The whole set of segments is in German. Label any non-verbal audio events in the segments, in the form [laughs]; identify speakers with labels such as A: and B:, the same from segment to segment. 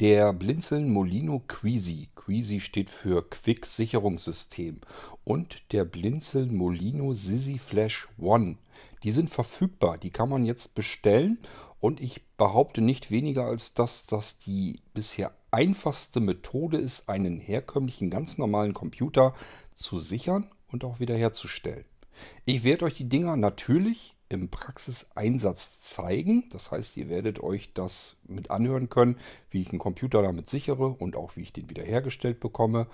A: Der Blinzeln Molino Queasy. Queasy steht für Quick Sicherungssystem. Und der Blinzeln Molino Sisi Flash One. Die sind verfügbar. Die kann man jetzt bestellen. Und ich behaupte nicht weniger, als dass das die bisher einfachste Methode ist, einen herkömmlichen, ganz normalen Computer zu sichern und auch wiederherzustellen. Ich werde euch die Dinger natürlich im Praxiseinsatz zeigen. Das heißt, ihr werdet euch das mit anhören können, wie ich einen Computer damit sichere und auch wie ich den wiederhergestellt bekomme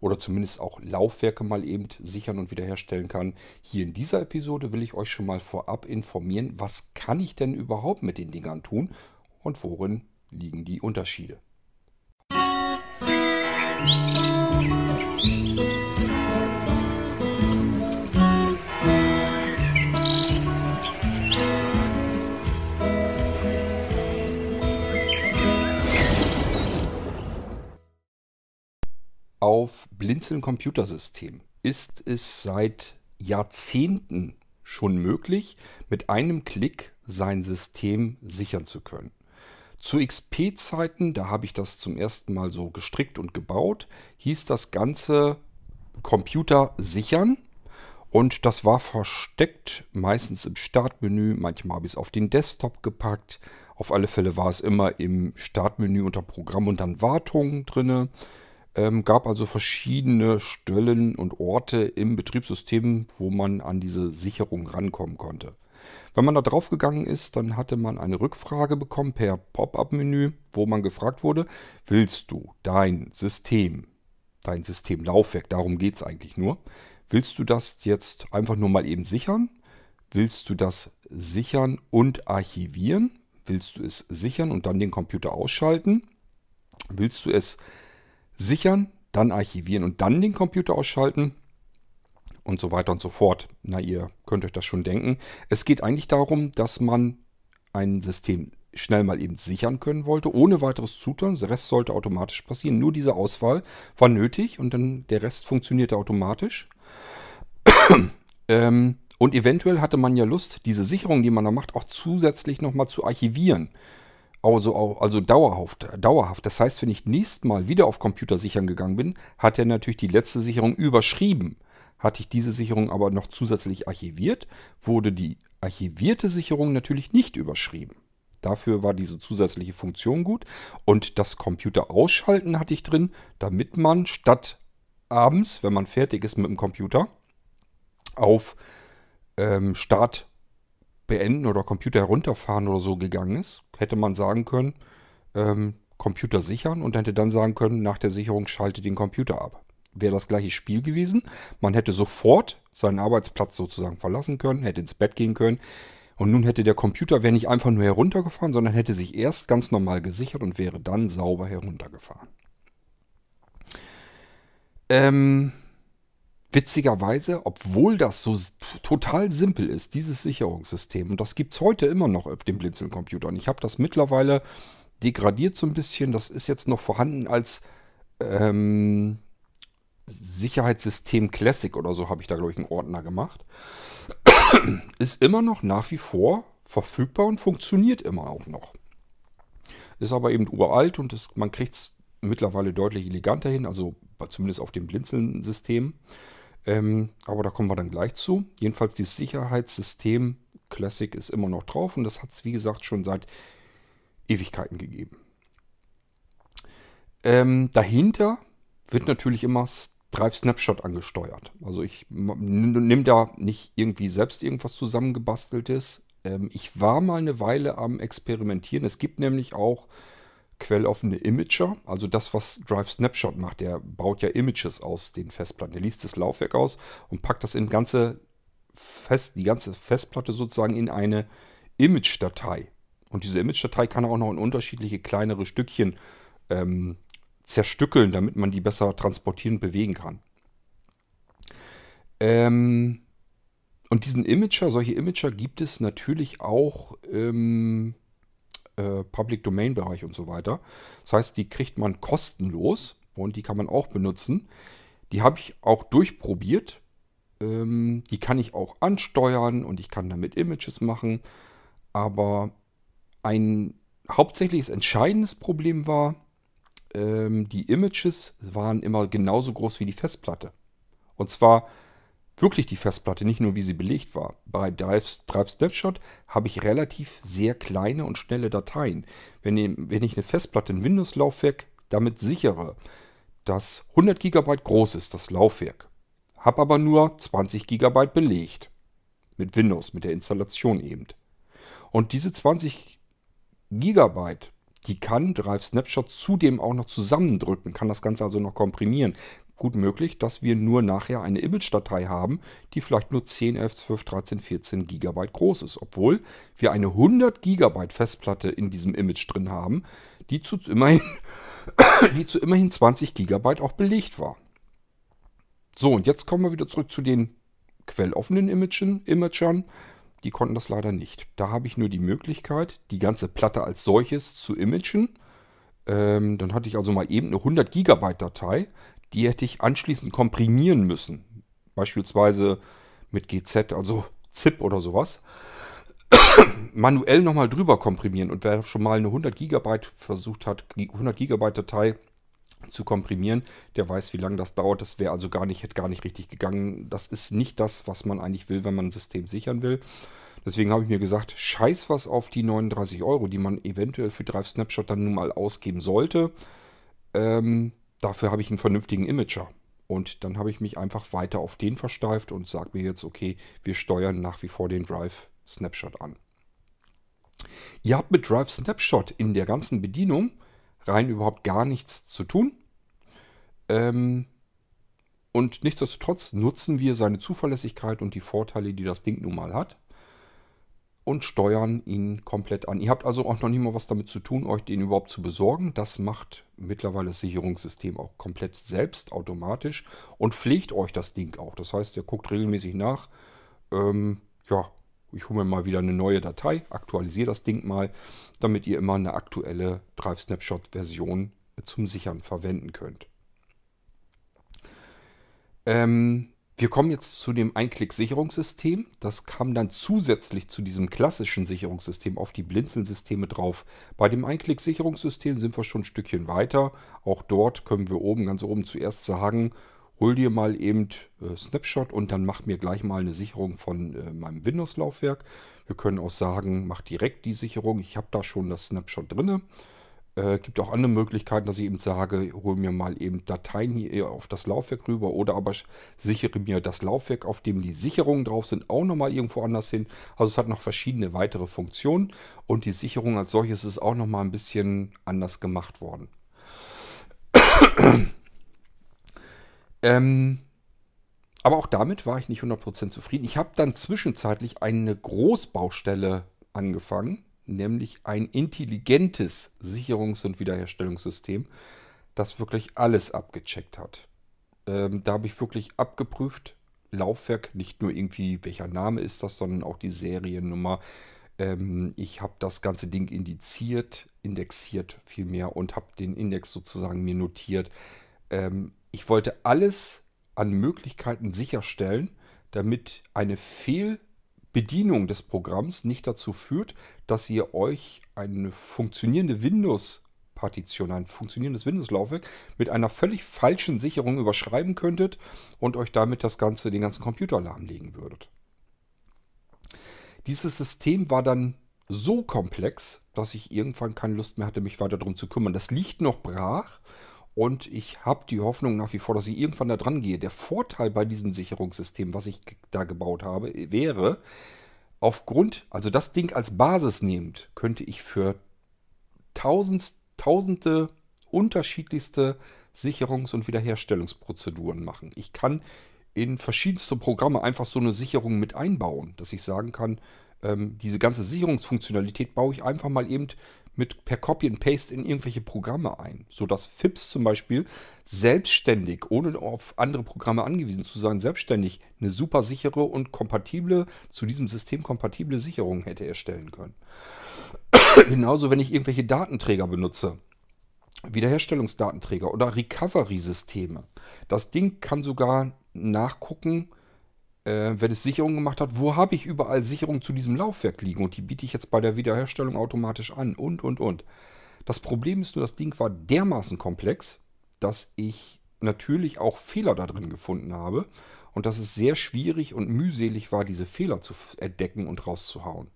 A: oder zumindest auch Laufwerke mal eben sichern und wiederherstellen kann. Hier in dieser Episode will ich euch schon mal vorab informieren, was kann ich denn überhaupt mit den Dingern tun und worin liegen die Unterschiede. Musik auf Blinzeln Computersystem ist es seit Jahrzehnten schon möglich, mit einem Klick sein System sichern zu können. Zu XP-Zeiten, da habe ich das zum ersten Mal so gestrickt und gebaut, hieß das Ganze Computer sichern. Und das war versteckt, meistens im Startmenü. Manchmal habe ich es auf den Desktop gepackt. Auf alle Fälle war es immer im Startmenü unter Programm und dann Wartung drinne. Ähm, gab also verschiedene Stellen und Orte im Betriebssystem, wo man an diese Sicherung rankommen konnte. Wenn man da drauf gegangen ist, dann hatte man eine Rückfrage bekommen per Pop-up-Menü, wo man gefragt wurde, willst du dein System, dein Systemlaufwerk, darum geht es eigentlich nur, willst du das jetzt einfach nur mal eben sichern? Willst du das sichern und archivieren? Willst du es sichern und dann den Computer ausschalten? Willst du es sichern, dann archivieren und dann den Computer ausschalten und so weiter und so fort. Na, ihr könnt euch das schon denken. Es geht eigentlich darum, dass man ein System schnell mal eben sichern können wollte, ohne weiteres Zutun. Der Rest sollte automatisch passieren. Nur diese Auswahl war nötig und dann der Rest funktionierte automatisch. [clears throat] ähm, und eventuell hatte man ja Lust, diese Sicherung, die man da macht, auch zusätzlich nochmal zu archivieren. Also, also dauerhaft, dauerhaft. Das heißt, wenn ich nächstes Mal wieder auf Computer sichern gegangen bin, hat er natürlich die letzte Sicherung überschrieben. Hatte ich diese Sicherung aber noch zusätzlich archiviert, wurde die archivierte Sicherung natürlich nicht überschrieben. Dafür war diese zusätzliche Funktion gut. Und das Computer ausschalten hatte ich drin, damit man statt abends, wenn man fertig ist mit dem Computer, auf ähm, Start beenden oder Computer herunterfahren oder so gegangen ist, hätte man sagen können, ähm, Computer sichern und hätte dann sagen können, nach der Sicherung schalte den Computer ab. Wäre das gleiche Spiel gewesen. Man hätte sofort seinen Arbeitsplatz sozusagen verlassen können, hätte ins Bett gehen können. Und nun hätte der Computer, wäre nicht einfach nur heruntergefahren, sondern hätte sich erst ganz normal gesichert und wäre dann sauber heruntergefahren. Ähm, Witzigerweise, obwohl das so total simpel ist, dieses Sicherungssystem, und das gibt es heute immer noch auf den Blinzeln-Computern. Ich habe das mittlerweile degradiert so ein bisschen. Das ist jetzt noch vorhanden als ähm, Sicherheitssystem Classic oder so, habe ich da, glaube ich, einen Ordner gemacht. ist immer noch nach wie vor verfügbar und funktioniert immer auch noch. Ist aber eben uralt und das, man kriegt es mittlerweile deutlich eleganter hin, also zumindest auf dem Blinzeln-System. Ähm, aber da kommen wir dann gleich zu. Jedenfalls dieses Sicherheitssystem Classic ist immer noch drauf und das hat es wie gesagt schon seit Ewigkeiten gegeben. Ähm, dahinter wird natürlich immer Drive Snapshot angesteuert. Also ich nehme da nicht irgendwie selbst irgendwas zusammengebasteltes. Ähm, ich war mal eine Weile am Experimentieren. Es gibt nämlich auch quelloffene Imager, also das, was Drive Snapshot macht, der baut ja Images aus den Festplatten. Der liest das Laufwerk aus und packt das in ganze Fest, die ganze Festplatte sozusagen in eine Image-Datei. Und diese Image-Datei kann er auch noch in unterschiedliche kleinere Stückchen ähm, zerstückeln, damit man die besser transportieren und bewegen kann. Ähm, und diesen Imager, solche Imager gibt es natürlich auch ähm, äh, Public Domain Bereich und so weiter. Das heißt, die kriegt man kostenlos und die kann man auch benutzen. Die habe ich auch durchprobiert. Ähm, die kann ich auch ansteuern und ich kann damit Images machen. Aber ein hauptsächliches entscheidendes Problem war, ähm, die Images waren immer genauso groß wie die Festplatte. Und zwar wirklich die Festplatte, nicht nur wie sie belegt war. Bei Drive, Drive Snapshot habe ich relativ sehr kleine und schnelle Dateien. Wenn, wenn ich eine Festplatte, ein Windows-Laufwerk damit sichere, dass 100 GB groß ist, das Laufwerk, habe aber nur 20 GB belegt. Mit Windows, mit der Installation eben. Und diese 20 GB, die kann Drive Snapshot zudem auch noch zusammendrücken, kann das Ganze also noch komprimieren gut möglich, dass wir nur nachher eine Image-Datei haben, die vielleicht nur 10, 11, 12, 13, 14 GB groß ist. Obwohl wir eine 100 GB Festplatte in diesem Image drin haben, die zu immerhin, [coughs] die zu immerhin 20 GB auch belegt war. So, und jetzt kommen wir wieder zurück zu den quelloffenen Imagen, Imagern. Die konnten das leider nicht. Da habe ich nur die Möglichkeit, die ganze Platte als solches zu imagen. Ähm, dann hatte ich also mal eben eine 100 GB Datei die hätte ich anschließend komprimieren müssen. Beispielsweise mit GZ, also ZIP oder sowas. [coughs] Manuell nochmal drüber komprimieren. Und wer schon mal eine 100 GB versucht hat, 100 GB Datei zu komprimieren, der weiß, wie lange das dauert. Das wäre also gar nicht, hätte gar nicht richtig gegangen. Das ist nicht das, was man eigentlich will, wenn man ein System sichern will. Deswegen habe ich mir gesagt, scheiß was auf die 39 Euro, die man eventuell für Drive Snapshot dann nun mal ausgeben sollte. Ähm, dafür habe ich einen vernünftigen Imager. Und dann habe ich mich einfach weiter auf den versteift und sage mir jetzt, okay, wir steuern nach wie vor den Drive Snapshot an. Ihr habt mit Drive Snapshot in der ganzen Bedienung rein überhaupt gar nichts zu tun. Ähm, und nichtsdestotrotz nutzen wir seine Zuverlässigkeit und die Vorteile, die das Ding nun mal hat und steuern ihn komplett an. Ihr habt also auch noch nicht mal was damit zu tun, euch den überhaupt zu besorgen. Das macht mittlerweile das Sicherungssystem auch komplett selbst automatisch und pflegt euch das Ding auch. Das heißt, ihr guckt regelmäßig nach. Ähm, ja, ich hole mir mal wieder eine neue Datei, aktualisiere das Ding mal, damit ihr immer eine aktuelle Drive Snapshot Version zum Sichern verwenden könnt. Ähm, wir kommen jetzt zu dem Einklick-Sicherungssystem. Das kam dann zusätzlich zu diesem klassischen Sicherungssystem auf die Blinzeln-Systeme drauf. Bei dem Einklick-Sicherungssystem sind wir schon ein Stückchen weiter. Auch dort können wir oben, ganz oben zuerst sagen, hol dir mal eben äh, Snapshot und dann mach mir gleich mal eine Sicherung von äh, meinem Windows-Laufwerk. Wir können auch sagen, mach direkt die Sicherung. Ich habe da schon das Snapshot drinne. Äh, gibt auch andere Möglichkeiten, dass ich eben sage, hol mir mal eben Dateien hier auf das Laufwerk rüber oder aber sichere mir das Laufwerk, auf dem die Sicherungen drauf sind, auch nochmal irgendwo anders hin. Also es hat noch verschiedene weitere Funktionen und die Sicherung als solches ist auch nochmal ein bisschen anders gemacht worden. [clears throat] ähm, aber auch damit war ich nicht 100% zufrieden. Ich habe dann zwischenzeitlich eine Großbaustelle angefangen nämlich ein intelligentes Sicherungs- und Wiederherstellungssystem, das wirklich alles abgecheckt hat. Ähm, da habe ich wirklich abgeprüft, Laufwerk, nicht nur irgendwie, welcher Name ist das, sondern auch die Seriennummer. Ähm, ich habe das ganze Ding indiziert, indexiert vielmehr und habe den Index sozusagen mir notiert. Ähm, ich wollte alles an Möglichkeiten sicherstellen, damit eine Fehl Bedienung des Programms nicht dazu führt, dass ihr euch eine funktionierende Windows-Partition, ein funktionierendes Windows-Laufwerk mit einer völlig falschen Sicherung überschreiben könntet und euch damit das ganze, den ganzen Computer lahmlegen würdet. Dieses System war dann so komplex, dass ich irgendwann keine Lust mehr hatte, mich weiter darum zu kümmern. Das liegt noch brach und ich habe die Hoffnung nach wie vor, dass ich irgendwann da dran gehe. Der Vorteil bei diesem Sicherungssystem, was ich da gebaut habe, wäre, aufgrund, also das Ding als Basis nehmend, könnte ich für tausend, tausende unterschiedlichste Sicherungs- und Wiederherstellungsprozeduren machen. Ich kann in verschiedenste Programme einfach so eine Sicherung mit einbauen, dass ich sagen kann, ähm, diese ganze Sicherungsfunktionalität baue ich einfach mal eben mit per Copy and Paste in irgendwelche Programme ein, sodass FIPS zum Beispiel selbstständig, ohne auf andere Programme angewiesen zu sein, selbstständig eine super sichere und kompatible, zu diesem System kompatible Sicherung hätte erstellen können. [coughs] Genauso, wenn ich irgendwelche Datenträger benutze, Wiederherstellungsdatenträger oder Recovery-Systeme. Das Ding kann sogar nachgucken, äh, wenn es Sicherungen gemacht hat, wo habe ich überall Sicherungen zu diesem Laufwerk liegen und die biete ich jetzt bei der Wiederherstellung automatisch an und, und, und. Das Problem ist nur, das Ding war dermaßen komplex, dass ich natürlich auch Fehler da drin gefunden habe und dass es sehr schwierig und mühselig war, diese Fehler zu entdecken und rauszuhauen.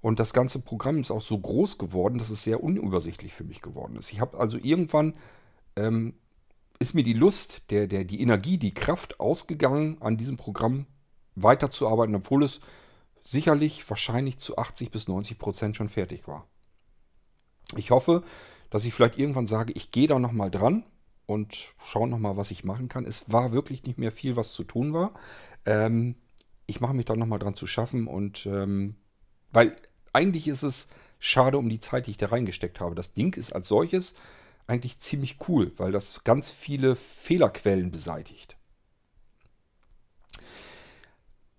A: Und das ganze Programm ist auch so groß geworden, dass es sehr unübersichtlich für mich geworden ist. Ich habe also irgendwann ähm, ist mir die Lust, der, der, die Energie, die Kraft ausgegangen, an diesem Programm weiterzuarbeiten, obwohl es sicherlich wahrscheinlich zu 80 bis 90 Prozent schon fertig war. Ich hoffe, dass ich vielleicht irgendwann sage, ich gehe da nochmal dran und schaue nochmal, was ich machen kann. Es war wirklich nicht mehr viel, was zu tun war. Ähm, ich mache mich da nochmal dran zu schaffen und ähm, weil eigentlich ist es schade um die Zeit, die ich da reingesteckt habe. Das Ding ist als solches eigentlich ziemlich cool, weil das ganz viele Fehlerquellen beseitigt.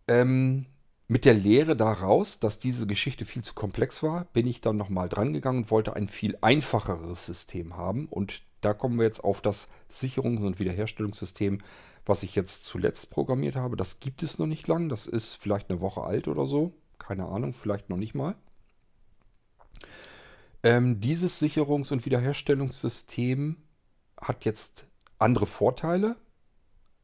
A: Ähm, mit der Lehre daraus, dass diese Geschichte viel zu komplex war, bin ich dann nochmal dran gegangen und wollte ein viel einfacheres System haben. Und da kommen wir jetzt auf das Sicherungs- und Wiederherstellungssystem, was ich jetzt zuletzt programmiert habe. Das gibt es noch nicht lang. Das ist vielleicht eine Woche alt oder so. Keine Ahnung, vielleicht noch nicht mal. Ähm, dieses Sicherungs- und Wiederherstellungssystem hat jetzt andere Vorteile,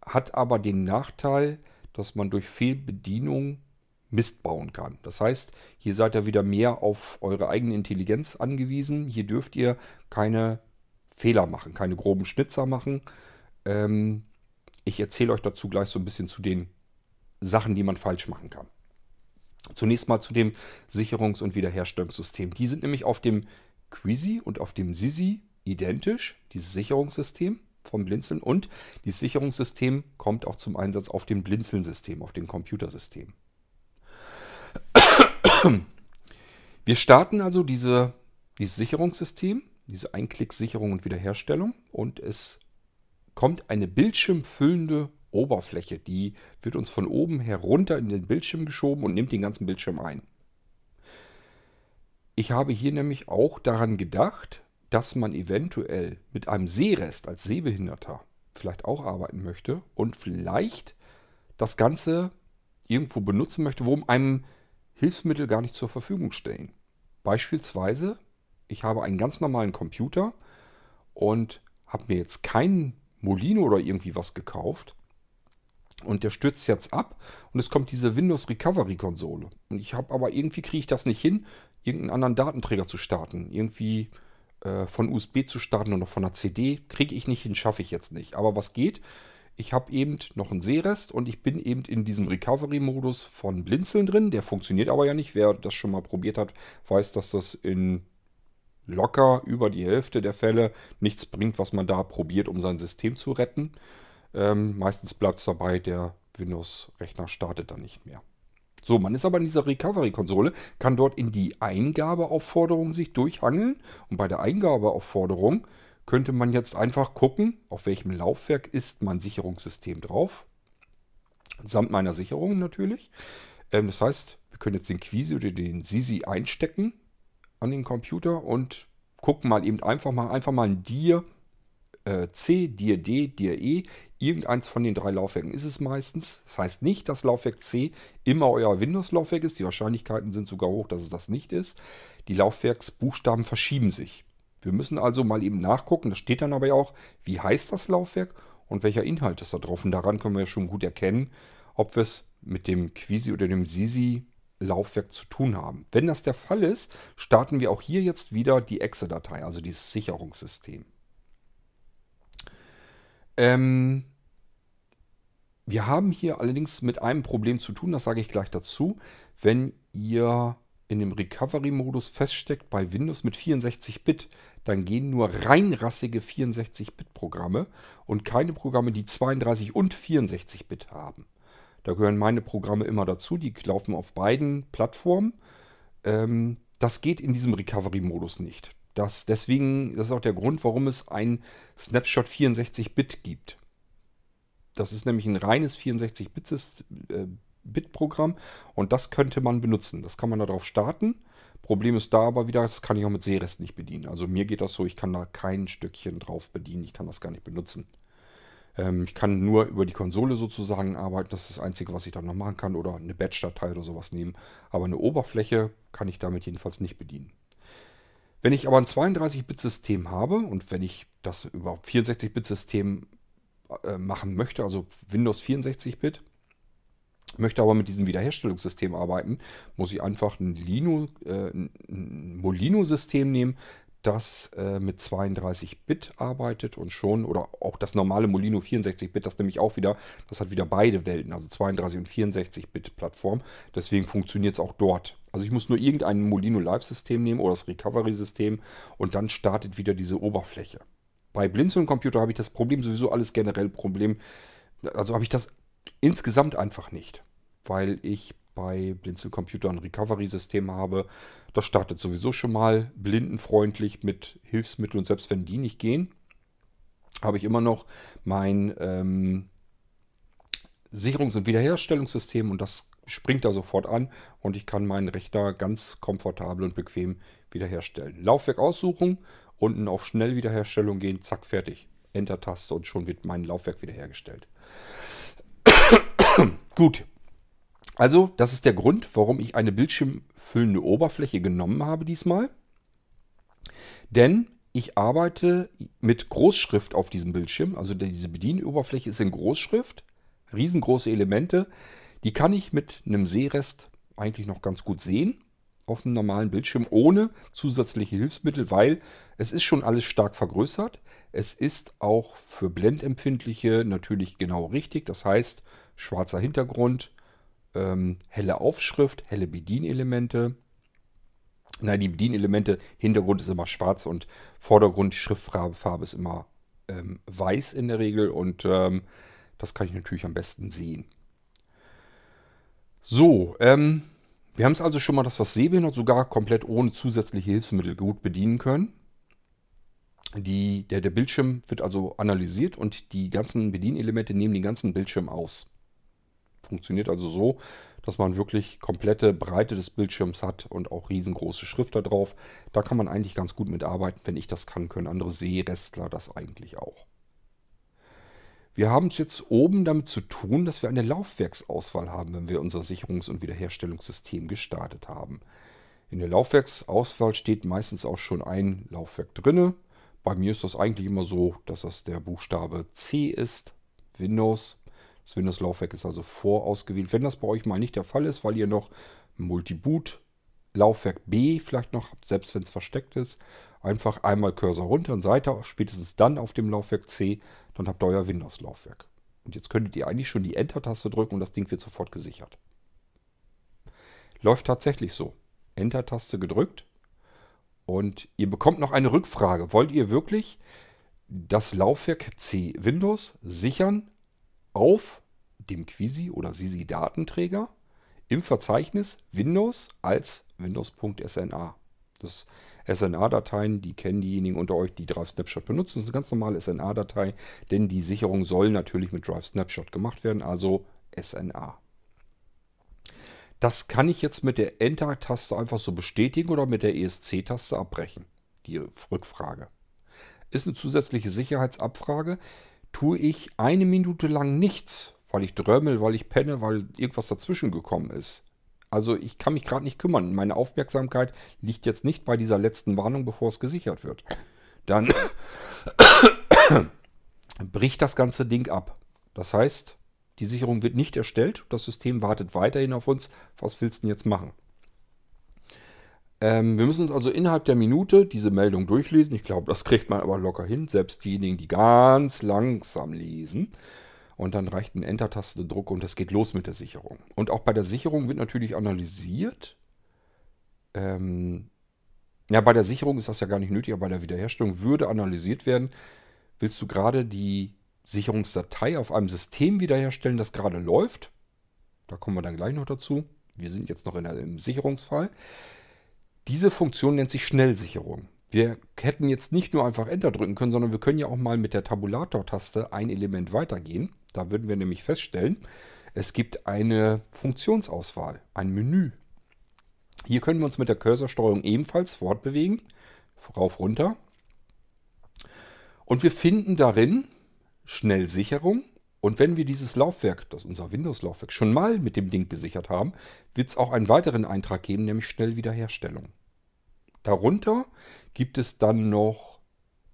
A: hat aber den Nachteil, dass man durch Fehlbedienung Mist bauen kann. Das heißt, hier seid ihr wieder mehr auf eure eigene Intelligenz angewiesen. Hier dürft ihr keine Fehler machen, keine groben Schnitzer machen. Ähm, ich erzähle euch dazu gleich so ein bisschen zu den Sachen, die man falsch machen kann. Zunächst mal zu dem Sicherungs- und Wiederherstellungssystem. Die sind nämlich auf dem Quizy und auf dem Sisi identisch, dieses Sicherungssystem vom Blinzeln. Und dieses Sicherungssystem kommt auch zum Einsatz auf dem Blinzeln-System, auf dem Computersystem. Wir starten also diese, dieses Sicherungssystem, diese Einklick-Sicherung und Wiederherstellung und es kommt eine bildschirmfüllende Oberfläche. Die wird uns von oben herunter in den Bildschirm geschoben und nimmt den ganzen Bildschirm ein. Ich habe hier nämlich auch daran gedacht, dass man eventuell mit einem Sehrest als Sehbehinderter vielleicht auch arbeiten möchte und vielleicht das Ganze irgendwo benutzen möchte, wo einem Hilfsmittel gar nicht zur Verfügung stehen. Beispielsweise, ich habe einen ganz normalen Computer und habe mir jetzt keinen Molino oder irgendwie was gekauft. Und der stürzt jetzt ab und es kommt diese Windows Recovery Konsole. Und ich habe aber irgendwie kriege ich das nicht hin, irgendeinen anderen Datenträger zu starten. Irgendwie äh, von USB zu starten oder von einer CD kriege ich nicht hin, schaffe ich jetzt nicht. Aber was geht? Ich habe eben noch einen Seerest und ich bin eben in diesem Recovery-Modus von Blinzeln drin. Der funktioniert aber ja nicht. Wer das schon mal probiert hat, weiß, dass das in locker über die Hälfte der Fälle nichts bringt, was man da probiert, um sein System zu retten. Ähm, meistens bleibt es dabei, der Windows-Rechner startet dann nicht mehr. So, man ist aber in dieser Recovery-Konsole, kann dort in die Eingabeaufforderung sich durchhangeln und bei der Eingabeaufforderung könnte man jetzt einfach gucken, auf welchem Laufwerk ist mein Sicherungssystem drauf. Samt meiner Sicherung natürlich. Ähm, das heißt, wir können jetzt den Quisi oder den Sisi einstecken an den Computer und gucken mal eben einfach mal, einfach mal ein Dir äh, C, Dir D, Dir E. Irgendeins von den drei Laufwerken ist es meistens. Das heißt nicht, dass Laufwerk C immer euer Windows-Laufwerk ist. Die Wahrscheinlichkeiten sind sogar hoch, dass es das nicht ist. Die Laufwerksbuchstaben verschieben sich. Wir müssen also mal eben nachgucken, das steht dann aber ja auch, wie heißt das Laufwerk und welcher Inhalt ist da drauf. Und daran können wir ja schon gut erkennen, ob wir es mit dem Quisi oder dem Sisi Laufwerk zu tun haben. Wenn das der Fall ist, starten wir auch hier jetzt wieder die Exe-Datei, also dieses Sicherungssystem. Ähm, wir haben hier allerdings mit einem Problem zu tun, das sage ich gleich dazu. Wenn ihr in dem Recovery-Modus feststeckt bei Windows mit 64-Bit, dann gehen nur reinrassige 64-Bit-Programme und keine Programme, die 32 und 64-Bit haben. Da gehören meine Programme immer dazu, die laufen auf beiden Plattformen. Ähm, das geht in diesem Recovery-Modus nicht. Das, deswegen, das ist auch der Grund, warum es ein Snapshot 64-Bit gibt. Das ist nämlich ein reines 64-Bit-Programm äh, und das könnte man benutzen. Das kann man darauf starten. Problem ist da aber wieder, das kann ich auch mit Seerest nicht bedienen. Also mir geht das so, ich kann da kein Stückchen drauf bedienen, ich kann das gar nicht benutzen. Ähm, ich kann nur über die Konsole sozusagen arbeiten, das ist das Einzige, was ich dann noch machen kann oder eine Batch-Datei oder sowas nehmen. Aber eine Oberfläche kann ich damit jedenfalls nicht bedienen. Wenn ich aber ein 32-Bit-System habe und wenn ich das über 64-Bit-System äh, machen möchte, also Windows 64-Bit, möchte aber mit diesem Wiederherstellungssystem arbeiten, muss ich einfach ein, Lino, äh, ein Molino-System nehmen, das äh, mit 32-Bit arbeitet und schon, oder auch das normale Molino 64-Bit, das nämlich auch wieder, das hat wieder beide Welten, also 32 und 64-Bit-Plattform. Deswegen funktioniert es auch dort. Also ich muss nur irgendein Molino Live-System nehmen oder das Recovery-System und dann startet wieder diese Oberfläche. Bei Blinzeln-Computer habe ich das Problem sowieso alles generell Problem. Also habe ich das insgesamt einfach nicht, weil ich bei Blinzeln-Computer ein Recovery-System habe. Das startet sowieso schon mal blindenfreundlich mit Hilfsmitteln und selbst wenn die nicht gehen, habe ich immer noch mein ähm, Sicherungs- und Wiederherstellungssystem und das springt da sofort an und ich kann meinen Rechner ganz komfortabel und bequem wiederherstellen. Laufwerk aussuchen, unten auf Schnellwiederherstellung gehen, zack, fertig. Enter-Taste und schon wird mein Laufwerk wiederhergestellt. [coughs] Gut. Also, das ist der Grund, warum ich eine bildschirmfüllende Oberfläche genommen habe diesmal. Denn ich arbeite mit Großschrift auf diesem Bildschirm. Also diese Bedienoberfläche ist in Großschrift. Riesengroße Elemente. Die kann ich mit einem Sehrest eigentlich noch ganz gut sehen auf einem normalen Bildschirm ohne zusätzliche Hilfsmittel, weil es ist schon alles stark vergrößert. Es ist auch für Blendempfindliche natürlich genau richtig. Das heißt, schwarzer Hintergrund, ähm, helle Aufschrift, helle Bedienelemente. Nein, die Bedienelemente, Hintergrund ist immer schwarz und Vordergrund, Schriftfarbe Farbe ist immer ähm, weiß in der Regel und ähm, das kann ich natürlich am besten sehen. So, ähm, wir haben es also schon mal, dass wir Sehbehindert sogar komplett ohne zusätzliche Hilfsmittel gut bedienen können. Die, der, der Bildschirm wird also analysiert und die ganzen Bedienelemente nehmen den ganzen Bildschirm aus. Funktioniert also so, dass man wirklich komplette Breite des Bildschirms hat und auch riesengroße Schrift da drauf. Da kann man eigentlich ganz gut mitarbeiten. Wenn ich das kann, können andere Sehrestler das eigentlich auch. Wir haben es jetzt oben damit zu tun, dass wir eine Laufwerksauswahl haben, wenn wir unser Sicherungs- und Wiederherstellungssystem gestartet haben. In der Laufwerksauswahl steht meistens auch schon ein Laufwerk drinne. Bei mir ist das eigentlich immer so, dass das der Buchstabe C ist, Windows. Das Windows-Laufwerk ist also vorausgewählt. Wenn das bei euch mal nicht der Fall ist, weil ihr noch Multiboot Laufwerk B vielleicht noch habt, selbst wenn es versteckt ist, einfach einmal Cursor runter und Seite, spätestens dann auf dem Laufwerk C, dann habt ihr euer Windows-Laufwerk. Und jetzt könntet ihr eigentlich schon die Enter-Taste drücken und das Ding wird sofort gesichert. Läuft tatsächlich so. Enter-Taste gedrückt und ihr bekommt noch eine Rückfrage. Wollt ihr wirklich das Laufwerk C Windows sichern auf dem Quisi oder Sisi Datenträger im Verzeichnis Windows als Windows.sna? Das SNA-Dateien, die kennen diejenigen unter euch, die Drive Snapshot benutzen. Das ist eine ganz normale SNA-Datei, denn die Sicherung soll natürlich mit Drive Snapshot gemacht werden, also SNA. Das kann ich jetzt mit der Enter-Taste einfach so bestätigen oder mit der ESC-Taste abbrechen. Die Rückfrage. Ist eine zusätzliche Sicherheitsabfrage. Tue ich eine Minute lang nichts, weil ich drömmel, weil ich penne, weil irgendwas dazwischen gekommen ist, also ich kann mich gerade nicht kümmern. Meine Aufmerksamkeit liegt jetzt nicht bei dieser letzten Warnung, bevor es gesichert wird. Dann [coughs] bricht das ganze Ding ab. Das heißt, die Sicherung wird nicht erstellt. Das System wartet weiterhin auf uns. Was willst du denn jetzt machen? Ähm, wir müssen uns also innerhalb der Minute diese Meldung durchlesen. Ich glaube, das kriegt man aber locker hin. Selbst diejenigen, die ganz langsam lesen. Und dann reicht ein Enter-Taste-Druck und es geht los mit der Sicherung. Und auch bei der Sicherung wird natürlich analysiert. Ähm, ja, bei der Sicherung ist das ja gar nicht nötig, aber bei der Wiederherstellung würde analysiert werden. Willst du gerade die Sicherungsdatei auf einem System wiederherstellen, das gerade läuft? Da kommen wir dann gleich noch dazu. Wir sind jetzt noch in einem Sicherungsfall. Diese Funktion nennt sich Schnellsicherung. Wir hätten jetzt nicht nur einfach Enter drücken können, sondern wir können ja auch mal mit der Tabulator-Taste ein Element weitergehen. Da würden wir nämlich feststellen, es gibt eine Funktionsauswahl, ein Menü. Hier können wir uns mit der Cursorsteuerung ebenfalls fortbewegen, rauf, runter. Und wir finden darin Schnellsicherung. Und wenn wir dieses Laufwerk, das unser Windows-Laufwerk, schon mal mit dem Ding gesichert haben, wird es auch einen weiteren Eintrag geben, nämlich Schnellwiederherstellung. Darunter gibt es dann noch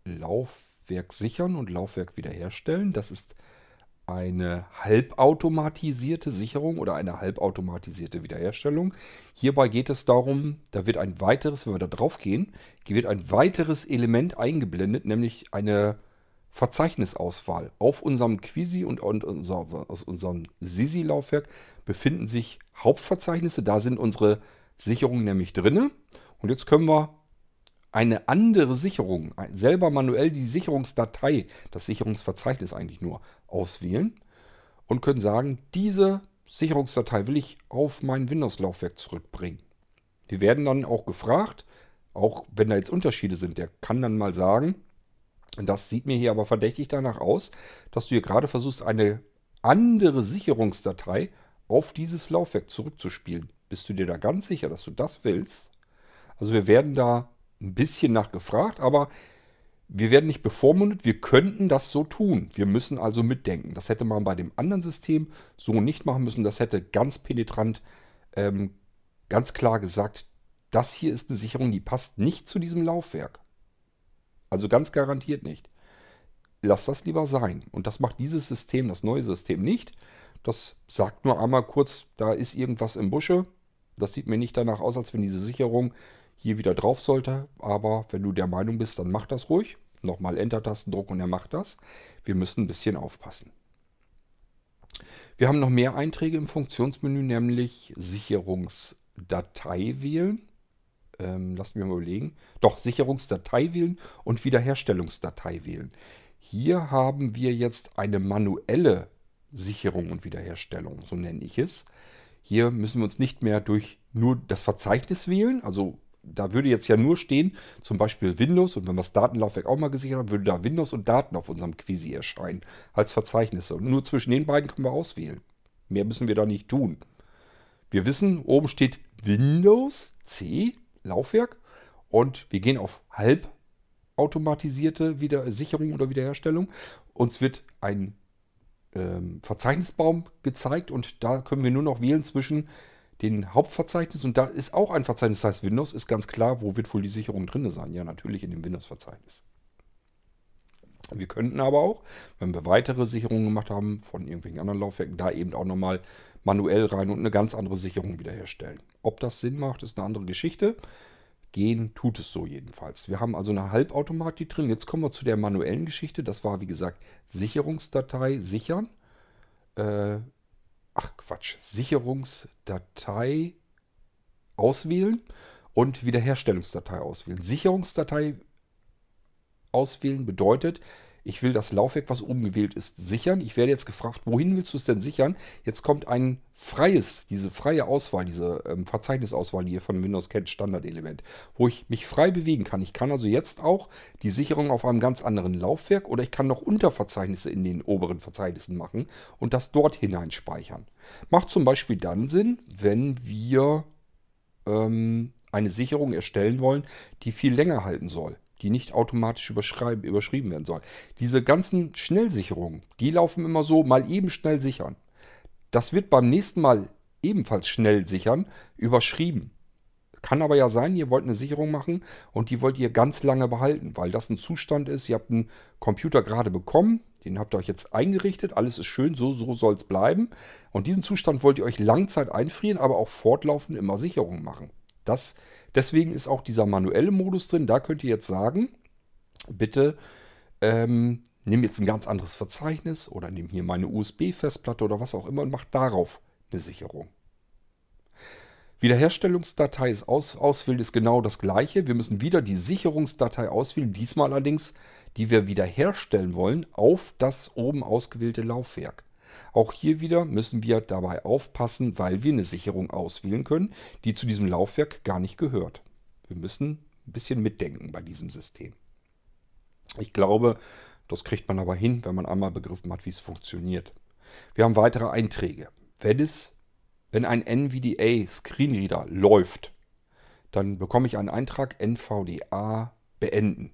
A: Laufwerk sichern und Laufwerk wiederherstellen. Das ist eine halbautomatisierte Sicherung oder eine halbautomatisierte Wiederherstellung. Hierbei geht es darum, da wird ein weiteres, wenn wir da drauf gehen, wird ein weiteres Element eingeblendet, nämlich eine Verzeichnisauswahl. Auf unserem Quisi und aus unserem Sisi-Laufwerk befinden sich Hauptverzeichnisse. Da sind unsere Sicherungen nämlich drin. Und jetzt können wir eine andere Sicherung, selber manuell die Sicherungsdatei, das Sicherungsverzeichnis eigentlich nur, auswählen und können sagen, diese Sicherungsdatei will ich auf mein Windows-Laufwerk zurückbringen. Wir werden dann auch gefragt, auch wenn da jetzt Unterschiede sind, der kann dann mal sagen, das sieht mir hier aber verdächtig danach aus, dass du hier gerade versuchst, eine andere Sicherungsdatei auf dieses Laufwerk zurückzuspielen. Bist du dir da ganz sicher, dass du das willst? Also wir werden da ein bisschen nachgefragt, aber wir werden nicht bevormundet, wir könnten das so tun. Wir müssen also mitdenken. Das hätte man bei dem anderen System so nicht machen müssen. Das hätte ganz penetrant, ähm, ganz klar gesagt, das hier ist eine Sicherung, die passt nicht zu diesem Laufwerk. Also ganz garantiert nicht. Lass das lieber sein. Und das macht dieses System, das neue System nicht. Das sagt nur einmal kurz, da ist irgendwas im Busche. Das sieht mir nicht danach aus, als wenn diese Sicherung hier wieder drauf sollte. Aber wenn du der Meinung bist, dann mach das ruhig. Nochmal Enter-Tastendruck und er macht das. Wir müssen ein bisschen aufpassen. Wir haben noch mehr Einträge im Funktionsmenü, nämlich Sicherungsdatei wählen. Ähm, lassen wir mal überlegen. Doch, Sicherungsdatei wählen und Wiederherstellungsdatei wählen. Hier haben wir jetzt eine manuelle Sicherung und Wiederherstellung, so nenne ich es. Hier müssen wir uns nicht mehr durch nur das Verzeichnis wählen, also da würde jetzt ja nur stehen, zum Beispiel Windows, und wenn wir das Datenlaufwerk auch mal gesichert haben, würde da Windows und Daten auf unserem Quisi erscheinen als Verzeichnisse. Und nur zwischen den beiden können wir auswählen. Mehr müssen wir da nicht tun. Wir wissen, oben steht Windows C, Laufwerk, und wir gehen auf halbautomatisierte Wieder Sicherung oder Wiederherstellung. Uns wird ein ähm, Verzeichnisbaum gezeigt und da können wir nur noch wählen zwischen den Hauptverzeichnis und da ist auch ein Verzeichnis, das heißt Windows, ist ganz klar, wo wird wohl die Sicherung drin sein? Ja, natürlich in dem Windows-Verzeichnis. Wir könnten aber auch, wenn wir weitere Sicherungen gemacht haben von irgendwelchen anderen Laufwerken, da eben auch nochmal manuell rein und eine ganz andere Sicherung wiederherstellen. Ob das Sinn macht, ist eine andere Geschichte. Gehen tut es so jedenfalls. Wir haben also eine Halbautomatik drin. Jetzt kommen wir zu der manuellen Geschichte. Das war, wie gesagt, Sicherungsdatei sichern. Äh, ach Quatsch, Sicherungsdatei auswählen und Wiederherstellungsdatei auswählen. Sicherungsdatei auswählen bedeutet, ich will das Laufwerk, was oben gewählt ist, sichern. Ich werde jetzt gefragt, wohin willst du es denn sichern? Jetzt kommt ein freies, diese freie Auswahl, diese ähm, Verzeichnisauswahl, die ihr von Windows kennt, Standardelement, wo ich mich frei bewegen kann. Ich kann also jetzt auch die Sicherung auf einem ganz anderen Laufwerk oder ich kann noch Unterverzeichnisse in den oberen Verzeichnissen machen und das dort hinein speichern. Macht zum Beispiel dann Sinn, wenn wir ähm, eine Sicherung erstellen wollen, die viel länger halten soll die nicht automatisch überschrieben werden soll. Diese ganzen Schnellsicherungen, die laufen immer so, mal eben schnell sichern. Das wird beim nächsten Mal ebenfalls schnell sichern, überschrieben. Kann aber ja sein, ihr wollt eine Sicherung machen und die wollt ihr ganz lange behalten, weil das ein Zustand ist. Ihr habt einen Computer gerade bekommen, den habt ihr euch jetzt eingerichtet, alles ist schön, so, so soll es bleiben. Und diesen Zustand wollt ihr euch Langzeit einfrieren, aber auch fortlaufend immer Sicherungen machen. Das, deswegen ist auch dieser manuelle Modus drin. Da könnt ihr jetzt sagen, bitte ähm, nimm jetzt ein ganz anderes Verzeichnis oder nimm hier meine USB-Festplatte oder was auch immer und mach darauf eine Sicherung. Wiederherstellungsdatei ist aus, auswählen ist genau das gleiche. Wir müssen wieder die Sicherungsdatei auswählen, diesmal allerdings, die wir wiederherstellen wollen, auf das oben ausgewählte Laufwerk. Auch hier wieder müssen wir dabei aufpassen, weil wir eine Sicherung auswählen können, die zu diesem Laufwerk gar nicht gehört. Wir müssen ein bisschen mitdenken bei diesem System. Ich glaube, das kriegt man aber hin, wenn man einmal begriffen hat, wie es funktioniert. Wir haben weitere Einträge. Wenn, es, wenn ein NVDA Screenreader läuft, dann bekomme ich einen Eintrag NVDA beenden.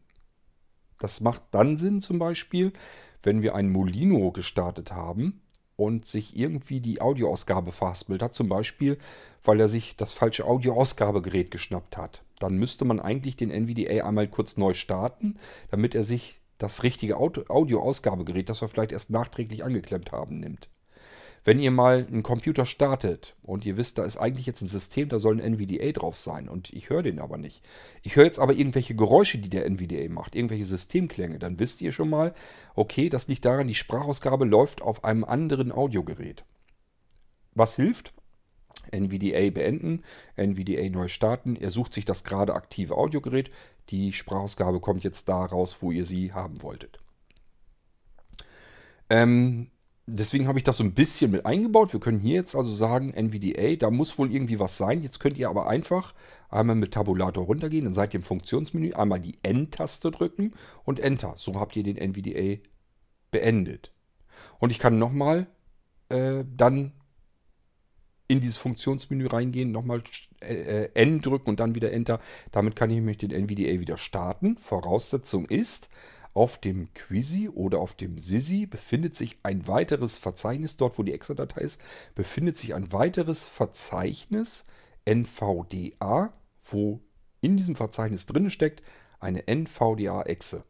A: Das macht dann Sinn zum Beispiel, wenn wir ein Molino gestartet haben und sich irgendwie die Audioausgabe verhaspelt hat. Zum Beispiel, weil er sich das falsche Audioausgabegerät geschnappt hat. dann müsste man eigentlich den NVDA einmal kurz neu starten, damit er sich das richtige Audioausgabegerät, das wir vielleicht erst nachträglich angeklemmt haben, nimmt. Wenn ihr mal einen Computer startet und ihr wisst, da ist eigentlich jetzt ein System, da soll ein NVDA drauf sein und ich höre den aber nicht. Ich höre jetzt aber irgendwelche Geräusche, die der NVDA macht, irgendwelche Systemklänge, dann wisst ihr schon mal, okay, das liegt daran, die Sprachausgabe läuft auf einem anderen Audiogerät. Was hilft? NVDA beenden, NVDA neu starten. Er sucht sich das gerade aktive Audiogerät. Die Sprachausgabe kommt jetzt da raus, wo ihr sie haben wolltet. Ähm, deswegen habe ich das so ein bisschen mit eingebaut. Wir können hier jetzt also sagen, NVDA, da muss wohl irgendwie was sein. Jetzt könnt ihr aber einfach einmal mit Tabulator runtergehen, dann seid ihr im Funktionsmenü, einmal die N-Taste drücken und Enter. So habt ihr den NVDA beendet. Und ich kann nochmal äh, dann in dieses Funktionsmenü reingehen, nochmal äh, N drücken und dann wieder Enter. Damit kann ich nämlich den NVDA wieder starten. Voraussetzung ist, auf dem Quizy oder auf dem Sisi befindet sich ein weiteres Verzeichnis, dort wo die Exa-Datei ist, befindet sich ein weiteres Verzeichnis NVDA, wo in diesem Verzeichnis drin steckt eine NVDA-Exe.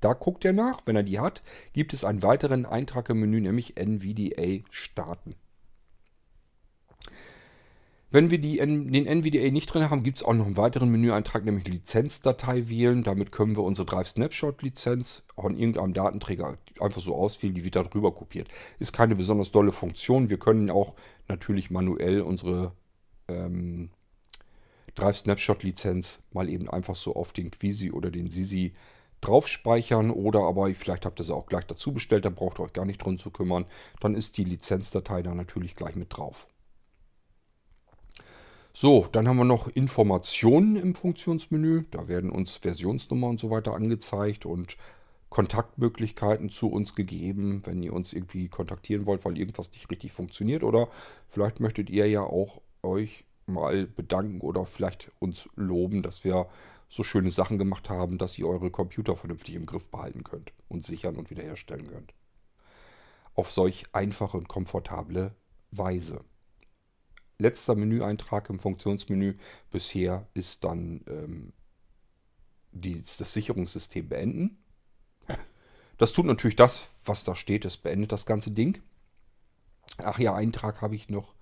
A: Da guckt er nach, wenn er die hat, gibt es einen weiteren Eintrag im Menü, nämlich NVDA starten. Wenn wir die, den NVDA nicht drin haben, gibt es auch noch einen weiteren Menüeintrag, nämlich Lizenzdatei wählen. Damit können wir unsere Drive Snapshot Lizenz an irgendeinem Datenträger einfach so auswählen, die wird da drüber kopiert. Ist keine besonders dolle Funktion. Wir können auch natürlich manuell unsere ähm, Drive Snapshot Lizenz mal eben einfach so auf den Quisi oder den Sisi drauf speichern oder aber vielleicht habt ihr sie auch gleich dazu bestellt, da braucht ihr euch gar nicht drum zu kümmern. Dann ist die Lizenzdatei da natürlich gleich mit drauf. So, dann haben wir noch Informationen im Funktionsmenü. Da werden uns Versionsnummer und so weiter angezeigt und Kontaktmöglichkeiten zu uns gegeben, wenn ihr uns irgendwie kontaktieren wollt, weil irgendwas nicht richtig funktioniert. Oder vielleicht möchtet ihr ja auch euch mal bedanken oder vielleicht uns loben, dass wir so schöne Sachen gemacht haben, dass ihr eure Computer vernünftig im Griff behalten könnt und sichern und wiederherstellen könnt. Auf solch einfache und komfortable Weise letzter Menüeintrag im Funktionsmenü bisher ist dann ähm, die, das Sicherungssystem beenden. Das tut natürlich das, was da steht. Es beendet das ganze Ding. Ach ja, Eintrag habe ich noch.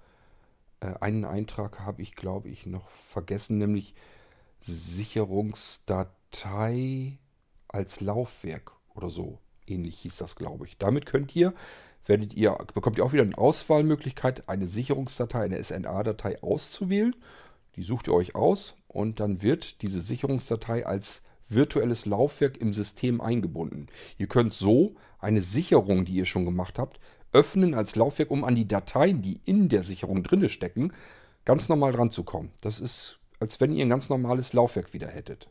A: Äh, einen Eintrag habe ich, glaube ich, noch vergessen, nämlich Sicherungsdatei als Laufwerk oder so. Ähnlich hieß das, glaube ich. Damit könnt ihr werdet ihr, bekommt ihr auch wieder eine Auswahlmöglichkeit, eine Sicherungsdatei, eine SNA-Datei auszuwählen. Die sucht ihr euch aus und dann wird diese Sicherungsdatei als virtuelles Laufwerk im System eingebunden. Ihr könnt so eine Sicherung, die ihr schon gemacht habt, öffnen als Laufwerk, um an die Dateien, die in der Sicherung drinne stecken, ganz normal dran zu kommen. Das ist, als wenn ihr ein ganz normales Laufwerk wieder hättet.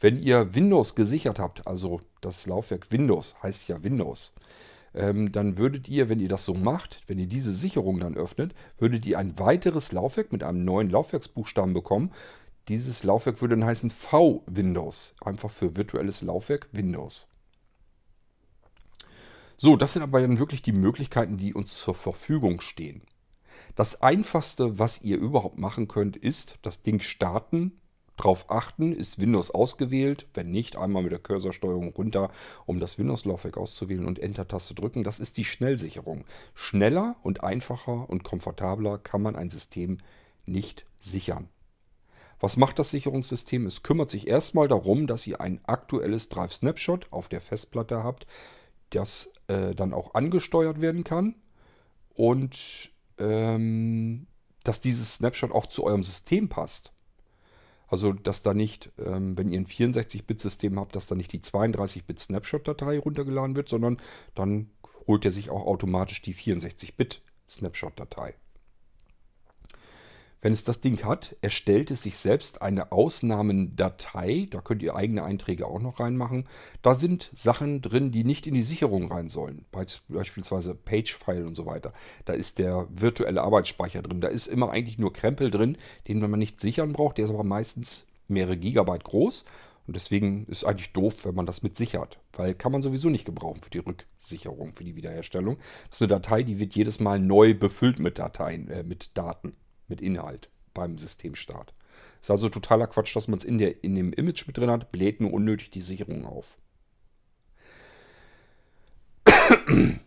A: Wenn ihr Windows gesichert habt, also das Laufwerk Windows heißt ja Windows, ähm, dann würdet ihr, wenn ihr das so macht, wenn ihr diese Sicherung dann öffnet, würdet ihr ein weiteres Laufwerk mit einem neuen Laufwerksbuchstaben bekommen. Dieses Laufwerk würde dann heißen V-Windows, einfach für virtuelles Laufwerk Windows. So, das sind aber dann wirklich die Möglichkeiten, die uns zur Verfügung stehen. Das einfachste, was ihr überhaupt machen könnt, ist das Ding starten, Darauf achten, ist Windows ausgewählt. Wenn nicht, einmal mit der Cursorsteuerung runter, um das Windows-Laufwerk auszuwählen und Enter-Taste drücken. Das ist die Schnellsicherung. Schneller und einfacher und komfortabler kann man ein System nicht sichern. Was macht das Sicherungssystem? Es kümmert sich erstmal darum, dass ihr ein aktuelles Drive Snapshot auf der Festplatte habt, das äh, dann auch angesteuert werden kann und ähm, dass dieses Snapshot auch zu eurem System passt. Also, dass da nicht, ähm, wenn ihr ein 64-Bit-System habt, dass da nicht die 32-Bit-Snapshot-Datei runtergeladen wird, sondern dann holt er sich auch automatisch die 64-Bit-Snapshot-Datei. Wenn es das Ding hat, erstellt es sich selbst eine Ausnahmendatei. Da könnt ihr eigene Einträge auch noch reinmachen. Da sind Sachen drin, die nicht in die Sicherung rein sollen. Beispielsweise Pagefile und so weiter. Da ist der virtuelle Arbeitsspeicher drin. Da ist immer eigentlich nur Krempel drin, den man nicht sichern braucht. Der ist aber meistens mehrere Gigabyte groß. Und deswegen ist es eigentlich doof, wenn man das mit sichert. Weil kann man sowieso nicht gebrauchen für die Rücksicherung, für die Wiederherstellung. Das ist eine Datei, die wird jedes Mal neu befüllt mit Dateien, äh, mit Daten mit Inhalt. beim Systemstart. Ist also totaler Quatsch, dass man es in, in dem Image mit drin hat, bläht nur unnötig die Sicherung auf. [clears throat]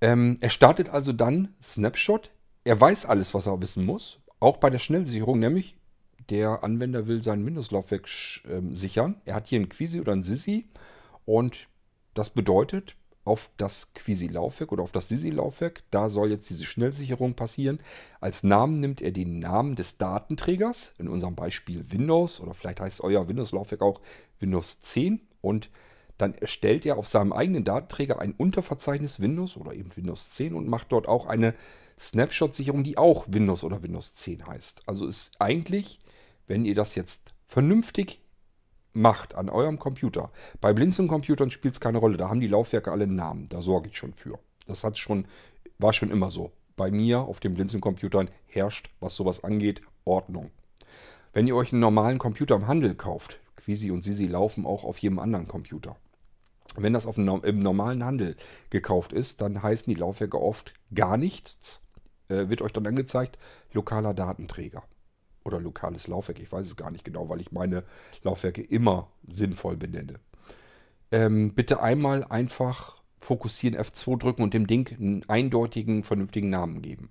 A: ähm, er startet also dann Snapshot. Er weiß alles, was er wissen muss. Auch bei der Schnellsicherung, nämlich der Anwender will sein Windows-Laufwerk äh, sichern. Er hat hier ein Quisi oder ein Sisi und das bedeutet, auf das Quisi-Laufwerk oder auf das Sisi-Laufwerk, da soll jetzt diese Schnellsicherung passieren. Als Namen nimmt er den Namen des Datenträgers, in unserem Beispiel Windows oder vielleicht heißt euer Windows-Laufwerk auch Windows 10 und dann erstellt er auf seinem eigenen Datenträger ein Unterverzeichnis Windows oder eben Windows 10 und macht dort auch eine Snapshot-Sicherung, die auch Windows oder Windows 10 heißt. Also ist eigentlich, wenn ihr das jetzt vernünftig macht an eurem Computer, bei Blinzeln-Computern spielt es keine Rolle, da haben die Laufwerke alle einen Namen, da sorge ich schon für. Das hat schon, war schon immer so. Bei mir auf den Blinzeln-Computern herrscht, was sowas angeht, Ordnung. Wenn ihr euch einen normalen Computer im Handel kauft, Quisi und Sisi laufen auch auf jedem anderen Computer. Wenn das auf einem, im normalen Handel gekauft ist, dann heißen die Laufwerke oft gar nichts. Äh, wird euch dann angezeigt, lokaler Datenträger. Oder lokales Laufwerk, ich weiß es gar nicht genau, weil ich meine Laufwerke immer sinnvoll benenne. Ähm, bitte einmal einfach fokussieren, F2 drücken und dem Ding einen eindeutigen, vernünftigen Namen geben.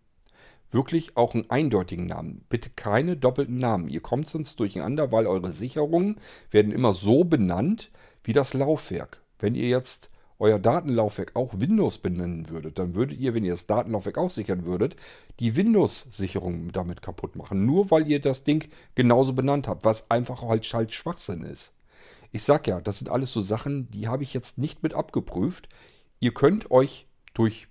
A: Wirklich auch einen eindeutigen Namen. Bitte keine doppelten Namen. Ihr kommt sonst durcheinander, weil eure Sicherungen werden immer so benannt wie das Laufwerk. Wenn ihr jetzt euer Datenlaufwerk auch Windows benennen würdet, dann würdet ihr, wenn ihr das Datenlaufwerk auch sichern würdet, die Windows-Sicherung damit kaputt machen. Nur weil ihr das Ding genauso benannt habt, was einfach halt, halt Schwachsinn ist. Ich sag ja, das sind alles so Sachen, die habe ich jetzt nicht mit abgeprüft. Ihr könnt euch durch,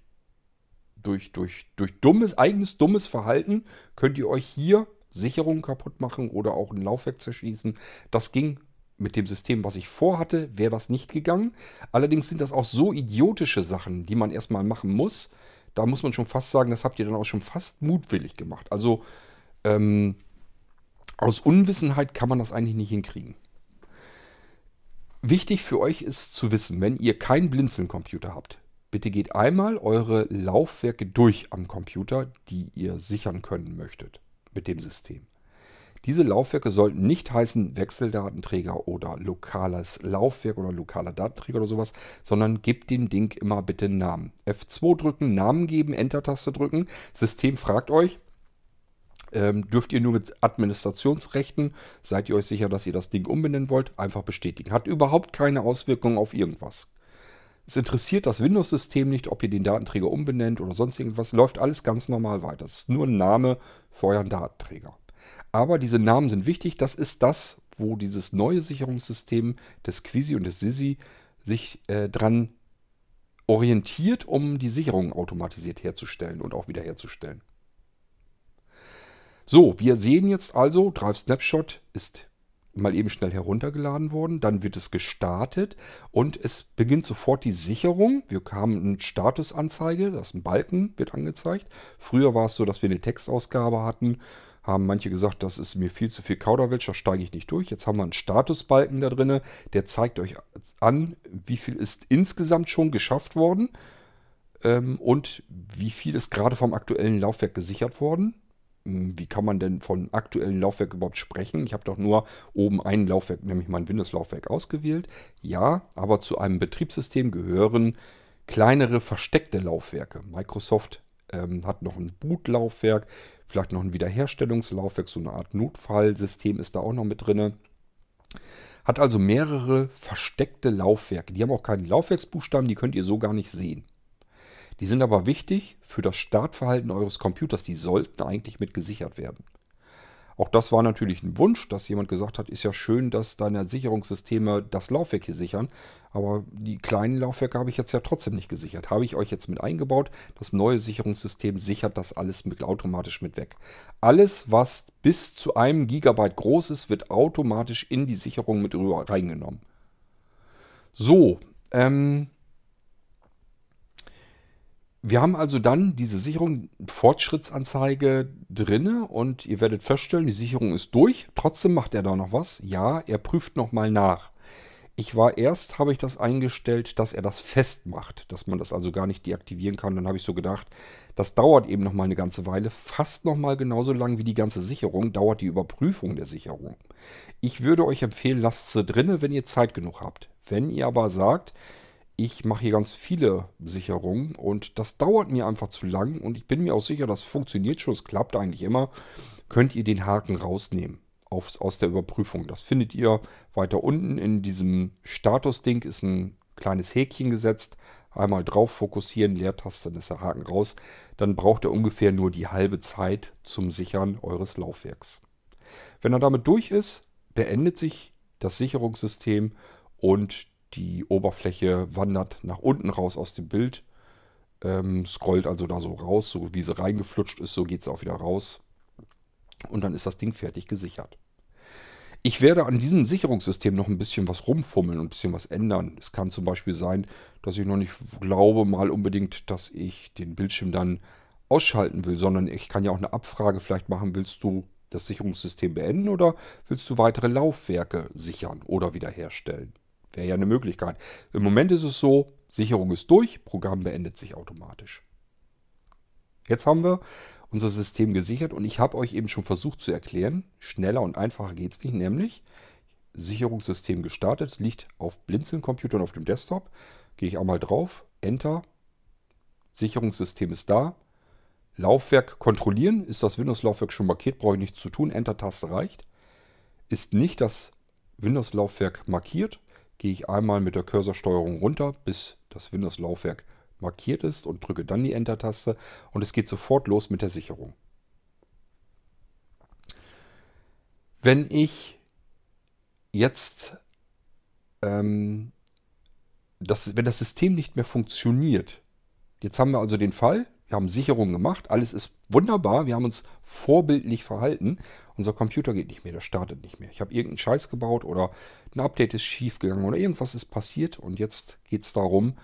A: durch, durch, durch dummes, eigenes dummes Verhalten, könnt ihr euch hier Sicherungen kaputt machen oder auch ein Laufwerk zerschießen. Das ging mit dem System, was ich vorhatte, wäre das nicht gegangen. Allerdings sind das auch so idiotische Sachen, die man erstmal machen muss. Da muss man schon fast sagen, das habt ihr dann auch schon fast mutwillig gemacht. Also ähm, aus Unwissenheit kann man das eigentlich nicht hinkriegen. Wichtig für euch ist zu wissen, wenn ihr keinen Blinzeln-Computer habt, bitte geht einmal eure Laufwerke durch am Computer, die ihr sichern können möchtet mit dem System. Diese Laufwerke sollten nicht heißen Wechseldatenträger oder lokales Laufwerk oder lokaler Datenträger oder sowas, sondern gebt dem Ding immer bitte einen Namen. F2 drücken, Namen geben, Enter-Taste drücken. System fragt euch, ähm, dürft ihr nur mit Administrationsrechten, seid ihr euch sicher, dass ihr das Ding umbenennen wollt, einfach bestätigen. Hat überhaupt keine Auswirkungen auf irgendwas. Es interessiert das Windows-System nicht, ob ihr den Datenträger umbenennt oder sonst irgendwas. Läuft alles ganz normal weiter. Es ist nur ein Name für euren Datenträger. Aber diese Namen sind wichtig. Das ist das, wo dieses neue Sicherungssystem des Quisi und des Sisi sich äh, dran orientiert, um die Sicherung automatisiert herzustellen und auch wiederherzustellen. So, wir sehen jetzt also, Drive Snapshot ist mal eben schnell heruntergeladen worden, dann wird es gestartet und es beginnt sofort die Sicherung. Wir haben eine Statusanzeige, das ist ein Balken, wird angezeigt. Früher war es so, dass wir eine Textausgabe hatten haben manche gesagt, das ist mir viel zu viel Kauderwelsch, da steige ich nicht durch. Jetzt haben wir einen Statusbalken da drin, der zeigt euch an, wie viel ist insgesamt schon geschafft worden ähm, und wie viel ist gerade vom aktuellen Laufwerk gesichert worden. Hm, wie kann man denn von aktuellen Laufwerk überhaupt sprechen? Ich habe doch nur oben ein Laufwerk, nämlich mein Windows-Laufwerk ausgewählt. Ja, aber zu einem Betriebssystem gehören kleinere versteckte Laufwerke. Microsoft ähm, hat noch ein Bootlaufwerk, vielleicht noch ein Wiederherstellungslaufwerk, so eine Art Notfallsystem ist da auch noch mit drin. Hat also mehrere versteckte Laufwerke. Die haben auch keinen Laufwerksbuchstaben, die könnt ihr so gar nicht sehen. Die sind aber wichtig für das Startverhalten eures Computers. Die sollten eigentlich mit gesichert werden. Auch das war natürlich ein Wunsch, dass jemand gesagt hat, ist ja schön, dass deine Sicherungssysteme das Laufwerk hier sichern. Aber die kleinen Laufwerke habe ich jetzt ja trotzdem nicht gesichert. Habe ich euch jetzt mit eingebaut. Das neue Sicherungssystem sichert das alles mit, automatisch mit weg. Alles, was bis zu einem Gigabyte groß ist, wird automatisch in die Sicherung mit rüber reingenommen. So, ähm, wir haben also dann diese Sicherung Fortschrittsanzeige drinne und ihr werdet feststellen, die Sicherung ist durch. Trotzdem macht er da noch was. Ja, er prüft nochmal nach. Ich war erst, habe ich das eingestellt, dass er das festmacht, dass man das also gar nicht deaktivieren kann. Dann habe ich so gedacht, das dauert eben noch mal eine ganze Weile, fast noch mal genauso lang wie die ganze Sicherung dauert die Überprüfung der Sicherung. Ich würde euch empfehlen, lasst sie drinne, wenn ihr Zeit genug habt. Wenn ihr aber sagt, ich mache hier ganz viele Sicherungen und das dauert mir einfach zu lang und ich bin mir auch sicher, das funktioniert schon, es klappt eigentlich immer, könnt ihr den Haken rausnehmen aufs, aus der Überprüfung. Das findet ihr weiter unten in diesem Status-Ding ist ein kleines Häkchen gesetzt. Einmal drauf fokussieren, Leertaste, dann ist der Haken raus. Dann braucht er ungefähr nur die halbe Zeit zum Sichern eures Laufwerks. Wenn er damit durch ist, beendet sich das Sicherungssystem und die Oberfläche wandert nach unten raus aus dem Bild, ähm, scrollt also da so raus, so wie sie reingeflutscht ist, so geht es auch wieder raus. Und dann ist das Ding fertig gesichert. Ich werde an diesem Sicherungssystem noch ein bisschen was rumfummeln und ein bisschen was ändern. Es kann zum Beispiel sein, dass ich noch nicht glaube mal unbedingt, dass ich den Bildschirm dann ausschalten will, sondern ich kann ja auch eine Abfrage vielleicht machen, willst du das Sicherungssystem beenden oder willst du weitere Laufwerke sichern oder wiederherstellen? Wäre ja eine Möglichkeit. Im Moment ist es so, Sicherung ist durch, Programm beendet sich automatisch. Jetzt haben wir unser System gesichert und ich habe euch eben schon versucht zu erklären, schneller und einfacher geht es nicht, nämlich Sicherungssystem gestartet, es liegt auf Blinzeln-Computern auf dem Desktop, gehe ich einmal drauf, Enter, Sicherungssystem ist da, Laufwerk kontrollieren, ist das Windows-Laufwerk schon markiert, brauche ich nichts zu tun, Enter-Taste reicht. Ist nicht das Windows-Laufwerk markiert, gehe ich einmal mit der Cursorsteuerung runter, bis das Windows-Laufwerk markiert ist und drücke dann die Enter-Taste und es geht sofort los mit der Sicherung. Wenn ich jetzt, ähm, das, wenn das System nicht mehr funktioniert, jetzt haben wir also den Fall, wir haben Sicherung gemacht, alles ist wunderbar, wir haben uns vorbildlich verhalten. Unser Computer geht nicht mehr, der startet nicht mehr. Ich habe irgendeinen Scheiß gebaut oder ein Update ist schief gegangen oder irgendwas ist passiert und jetzt geht es darum,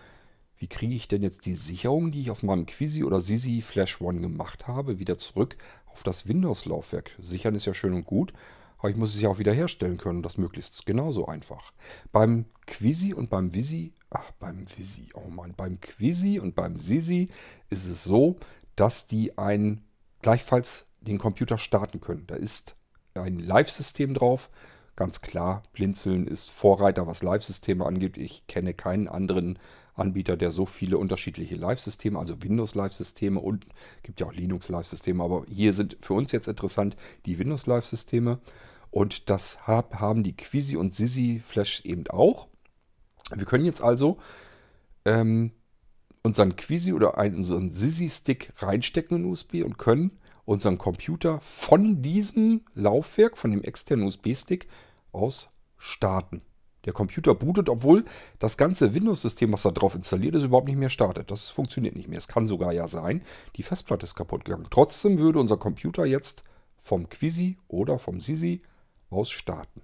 A: wie kriege ich denn jetzt die Sicherung, die ich auf meinem Quisi oder Sisi Flash One gemacht habe, wieder zurück auf das Windows-Laufwerk? Sichern ist ja schön und gut, aber ich muss es ja auch wieder herstellen können das möglichst genauso einfach. Beim Quisi und beim Visi, ach, beim Visi, oh Mann, beim Quisi und beim Sisi ist es so, dass die ein gleichfalls den Computer starten können. Da ist ein Live-System drauf. Ganz klar, Blinzeln ist Vorreiter, was Live-Systeme angeht. Ich kenne keinen anderen Anbieter, der so viele unterschiedliche Live-Systeme, also Windows-Live-Systeme und gibt ja auch Linux-Live-Systeme, aber hier sind für uns jetzt interessant die Windows-Live-Systeme und das haben die Quisi und Sisi Flash eben auch. Wir können jetzt also ähm, unseren Quisi oder einen, unseren Sisi-Stick reinstecken in USB und können unseren Computer von diesem Laufwerk, von dem externen USB-Stick aus starten. Der Computer bootet, obwohl das ganze Windows-System, was da drauf installiert ist, überhaupt nicht mehr startet. Das funktioniert nicht mehr. Es kann sogar ja sein, die Festplatte ist kaputt gegangen. Trotzdem würde unser Computer jetzt vom Quisi oder vom Sisi aus starten.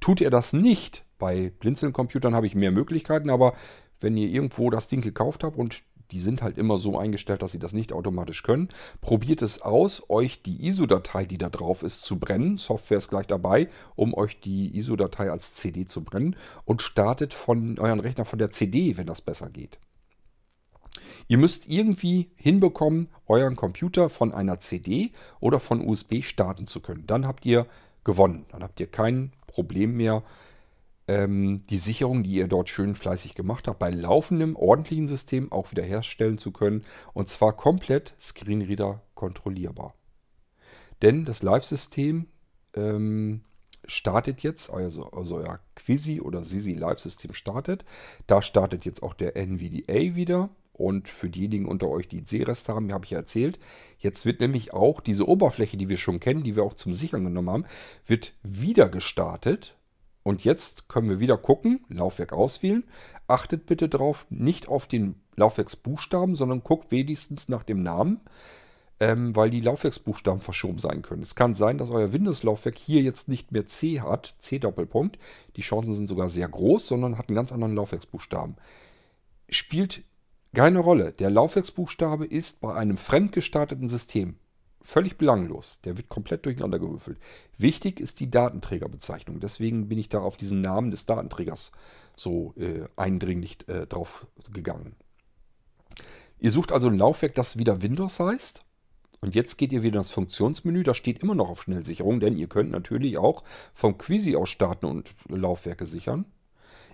A: Tut er das nicht, bei Blinzeln-Computern habe ich mehr Möglichkeiten, aber wenn ihr irgendwo das Ding gekauft habt und die sind halt immer so eingestellt, dass sie das nicht automatisch können. Probiert es aus, euch die ISO-Datei, die da drauf ist, zu brennen. Software ist gleich dabei, um euch die ISO-Datei als CD zu brennen. Und startet von euren Rechner von der CD, wenn das besser geht. Ihr müsst irgendwie hinbekommen, euren Computer von einer CD oder von USB starten zu können. Dann habt ihr gewonnen. Dann habt ihr kein Problem mehr ähm, die Sicherung, die ihr dort schön fleißig gemacht habt, bei laufendem, ordentlichen System auch wiederherstellen zu können. Und zwar komplett Screenreader kontrollierbar. Denn das Live-System ähm, startet jetzt, also, also euer Quisi oder Sisi Live-System startet. Da startet jetzt auch der NVDA wieder. Und für diejenigen unter euch, die C-Reste haben, habe ich ja erzählt, jetzt wird nämlich auch diese Oberfläche, die wir schon kennen, die wir auch zum Sichern genommen haben, wird wieder gestartet und jetzt können wir wieder gucken, Laufwerk auswählen. Achtet bitte darauf, nicht auf den Laufwerksbuchstaben, sondern guckt wenigstens nach dem Namen, ähm, weil die Laufwerksbuchstaben verschoben sein können. Es kann sein, dass euer Windows-Laufwerk hier jetzt nicht mehr C hat, C-Doppelpunkt. Die Chancen sind sogar sehr groß, sondern hat einen ganz anderen Laufwerksbuchstaben. Spielt keine Rolle. Der Laufwerksbuchstabe ist bei einem fremdgestarteten System völlig belanglos. Der wird komplett durcheinander gewürfelt. Wichtig ist die Datenträgerbezeichnung. Deswegen bin ich da auf diesen Namen des Datenträgers so äh, eindringlich äh, drauf gegangen. Ihr sucht also ein Laufwerk, das wieder Windows heißt. Und jetzt geht ihr wieder ins Funktionsmenü. Da steht immer noch auf Schnellsicherung, denn ihr könnt natürlich auch vom Quisi aus starten und Laufwerke sichern.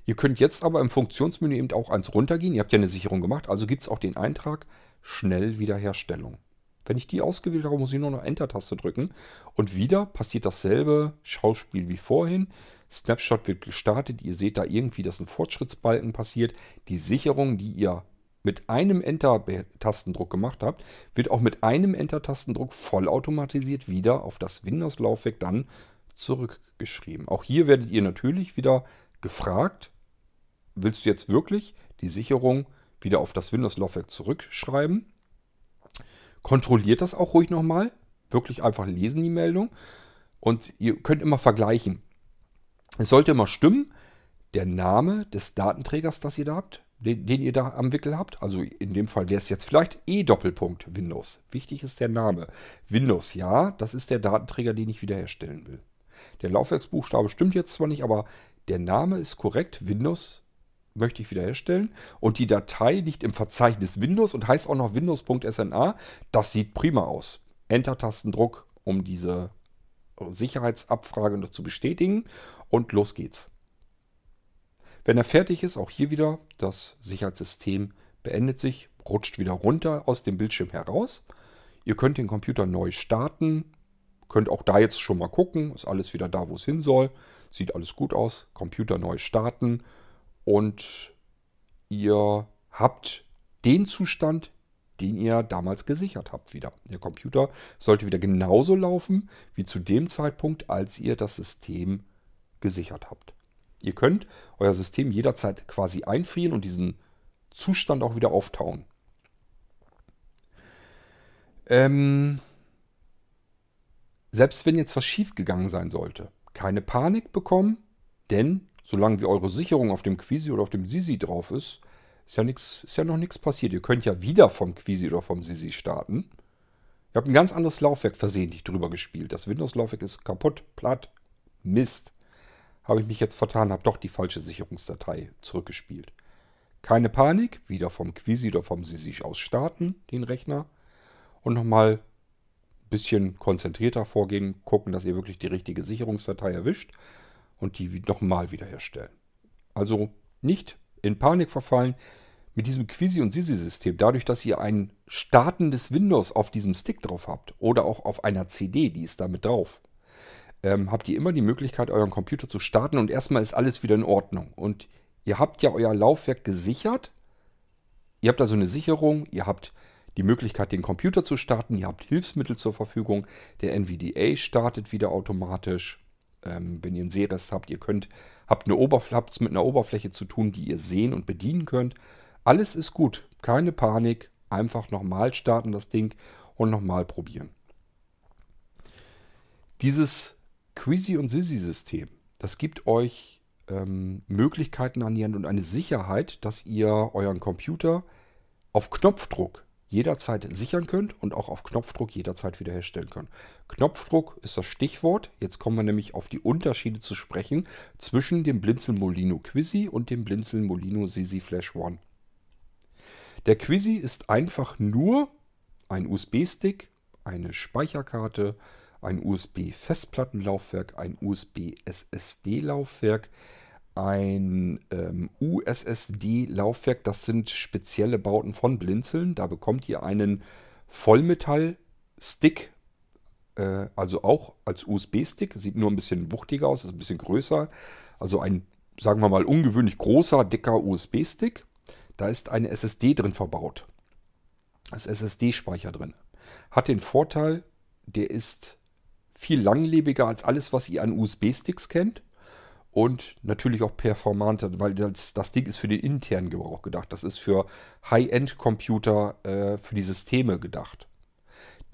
A: Ihr könnt jetzt aber im Funktionsmenü eben auch eins runtergehen. Ihr habt ja eine Sicherung gemacht, also gibt es auch den Eintrag Schnellwiederherstellung. Wenn ich die ausgewählt habe, muss ich nur noch Enter-Taste drücken. Und wieder passiert dasselbe Schauspiel wie vorhin. Snapshot wird gestartet. Ihr seht da irgendwie, dass ein Fortschrittsbalken passiert. Die Sicherung, die ihr mit einem Enter-Tastendruck gemacht habt, wird auch mit einem Enter-Tastendruck vollautomatisiert wieder auf das Windows-Laufwerk dann zurückgeschrieben. Auch hier werdet ihr natürlich wieder gefragt, willst du jetzt wirklich die Sicherung wieder auf das Windows-Laufwerk zurückschreiben? Kontrolliert das auch ruhig nochmal. Wirklich einfach lesen die Meldung. Und ihr könnt immer vergleichen. Es sollte immer stimmen, der Name des Datenträgers, das ihr da habt, den, den ihr da am Wickel habt. Also in dem Fall wäre es jetzt vielleicht E-Doppelpunkt Windows. Wichtig ist der Name. Windows, ja, das ist der Datenträger, den ich wiederherstellen will. Der Laufwerksbuchstabe stimmt jetzt zwar nicht, aber der Name ist korrekt. Windows möchte ich wiederherstellen. Und die Datei liegt im Verzeichnis Windows und heißt auch noch windows.sna. Das sieht prima aus. Enter-Tastendruck, um diese Sicherheitsabfrage noch zu bestätigen. Und los geht's. Wenn er fertig ist, auch hier wieder, das Sicherheitssystem beendet sich, rutscht wieder runter aus dem Bildschirm heraus. Ihr könnt den Computer neu starten, könnt auch da jetzt schon mal gucken, ist alles wieder da, wo es hin soll. Sieht alles gut aus. Computer neu starten und ihr habt den Zustand, den ihr damals gesichert habt wieder. Der Computer sollte wieder genauso laufen wie zu dem Zeitpunkt, als ihr das System gesichert habt. Ihr könnt euer System jederzeit quasi einfrieren und diesen Zustand auch wieder auftauen. Ähm, selbst wenn jetzt was schiefgegangen sein sollte, keine Panik bekommen, denn solange wie eure Sicherung auf dem Quisi oder auf dem Sisi drauf ist, ist ja, nix, ist ja noch nichts passiert. Ihr könnt ja wieder vom Quisi oder vom Sisi starten. Ihr habt ein ganz anderes Laufwerk versehentlich drüber gespielt. Das Windows-Laufwerk ist kaputt, platt, Mist. Habe ich mich jetzt vertan, habe doch die falsche Sicherungsdatei zurückgespielt. Keine Panik, wieder vom Quisi oder vom Sisi aus starten, den Rechner. Und nochmal ein bisschen konzentrierter vorgehen, gucken, dass ihr wirklich die richtige Sicherungsdatei erwischt und die nochmal wiederherstellen. Also nicht in Panik verfallen mit diesem Quisi- und Sisi-System. Dadurch, dass ihr ein startendes Windows auf diesem Stick drauf habt oder auch auf einer CD, die ist damit drauf, ähm, habt ihr immer die Möglichkeit, euren Computer zu starten und erstmal ist alles wieder in Ordnung. Und ihr habt ja euer Laufwerk gesichert. Ihr habt also eine Sicherung, ihr habt die Möglichkeit, den Computer zu starten, ihr habt Hilfsmittel zur Verfügung. Der NVDA startet wieder automatisch ähm, wenn ihr einen Sehrest habt, ihr könnt, habt eine es mit einer Oberfläche zu tun, die ihr sehen und bedienen könnt. Alles ist gut, keine Panik, einfach nochmal starten das Ding und nochmal probieren. Dieses Quisi- und Sisi-System, das gibt euch ähm, Möglichkeiten an die Hand und eine Sicherheit, dass ihr euren Computer auf Knopfdruck jederzeit sichern könnt und auch auf Knopfdruck jederzeit wiederherstellen könnt. Knopfdruck ist das Stichwort. Jetzt kommen wir nämlich auf die Unterschiede zu sprechen zwischen dem Blinzeln Molino Quizzy und dem Blinzeln Molino Sisi Flash One. Der Quizzy ist einfach nur ein USB-Stick, eine Speicherkarte, ein USB-Festplattenlaufwerk, ein USB-SSD-Laufwerk, ein ähm, USSD-Laufwerk. Das sind spezielle Bauten von Blinzeln. Da bekommt ihr einen Vollmetall-Stick, äh, also auch als USB-Stick. Sieht nur ein bisschen wuchtiger aus, ist ein bisschen größer. Also ein, sagen wir mal, ungewöhnlich großer, dicker USB-Stick. Da ist eine SSD drin verbaut. Da ist SSD-Speicher drin. Hat den Vorteil, der ist viel langlebiger als alles, was ihr an USB-Sticks kennt und natürlich auch performanter, weil das, das Ding ist für den internen Gebrauch gedacht. Das ist für High-End-Computer, äh, für die Systeme gedacht.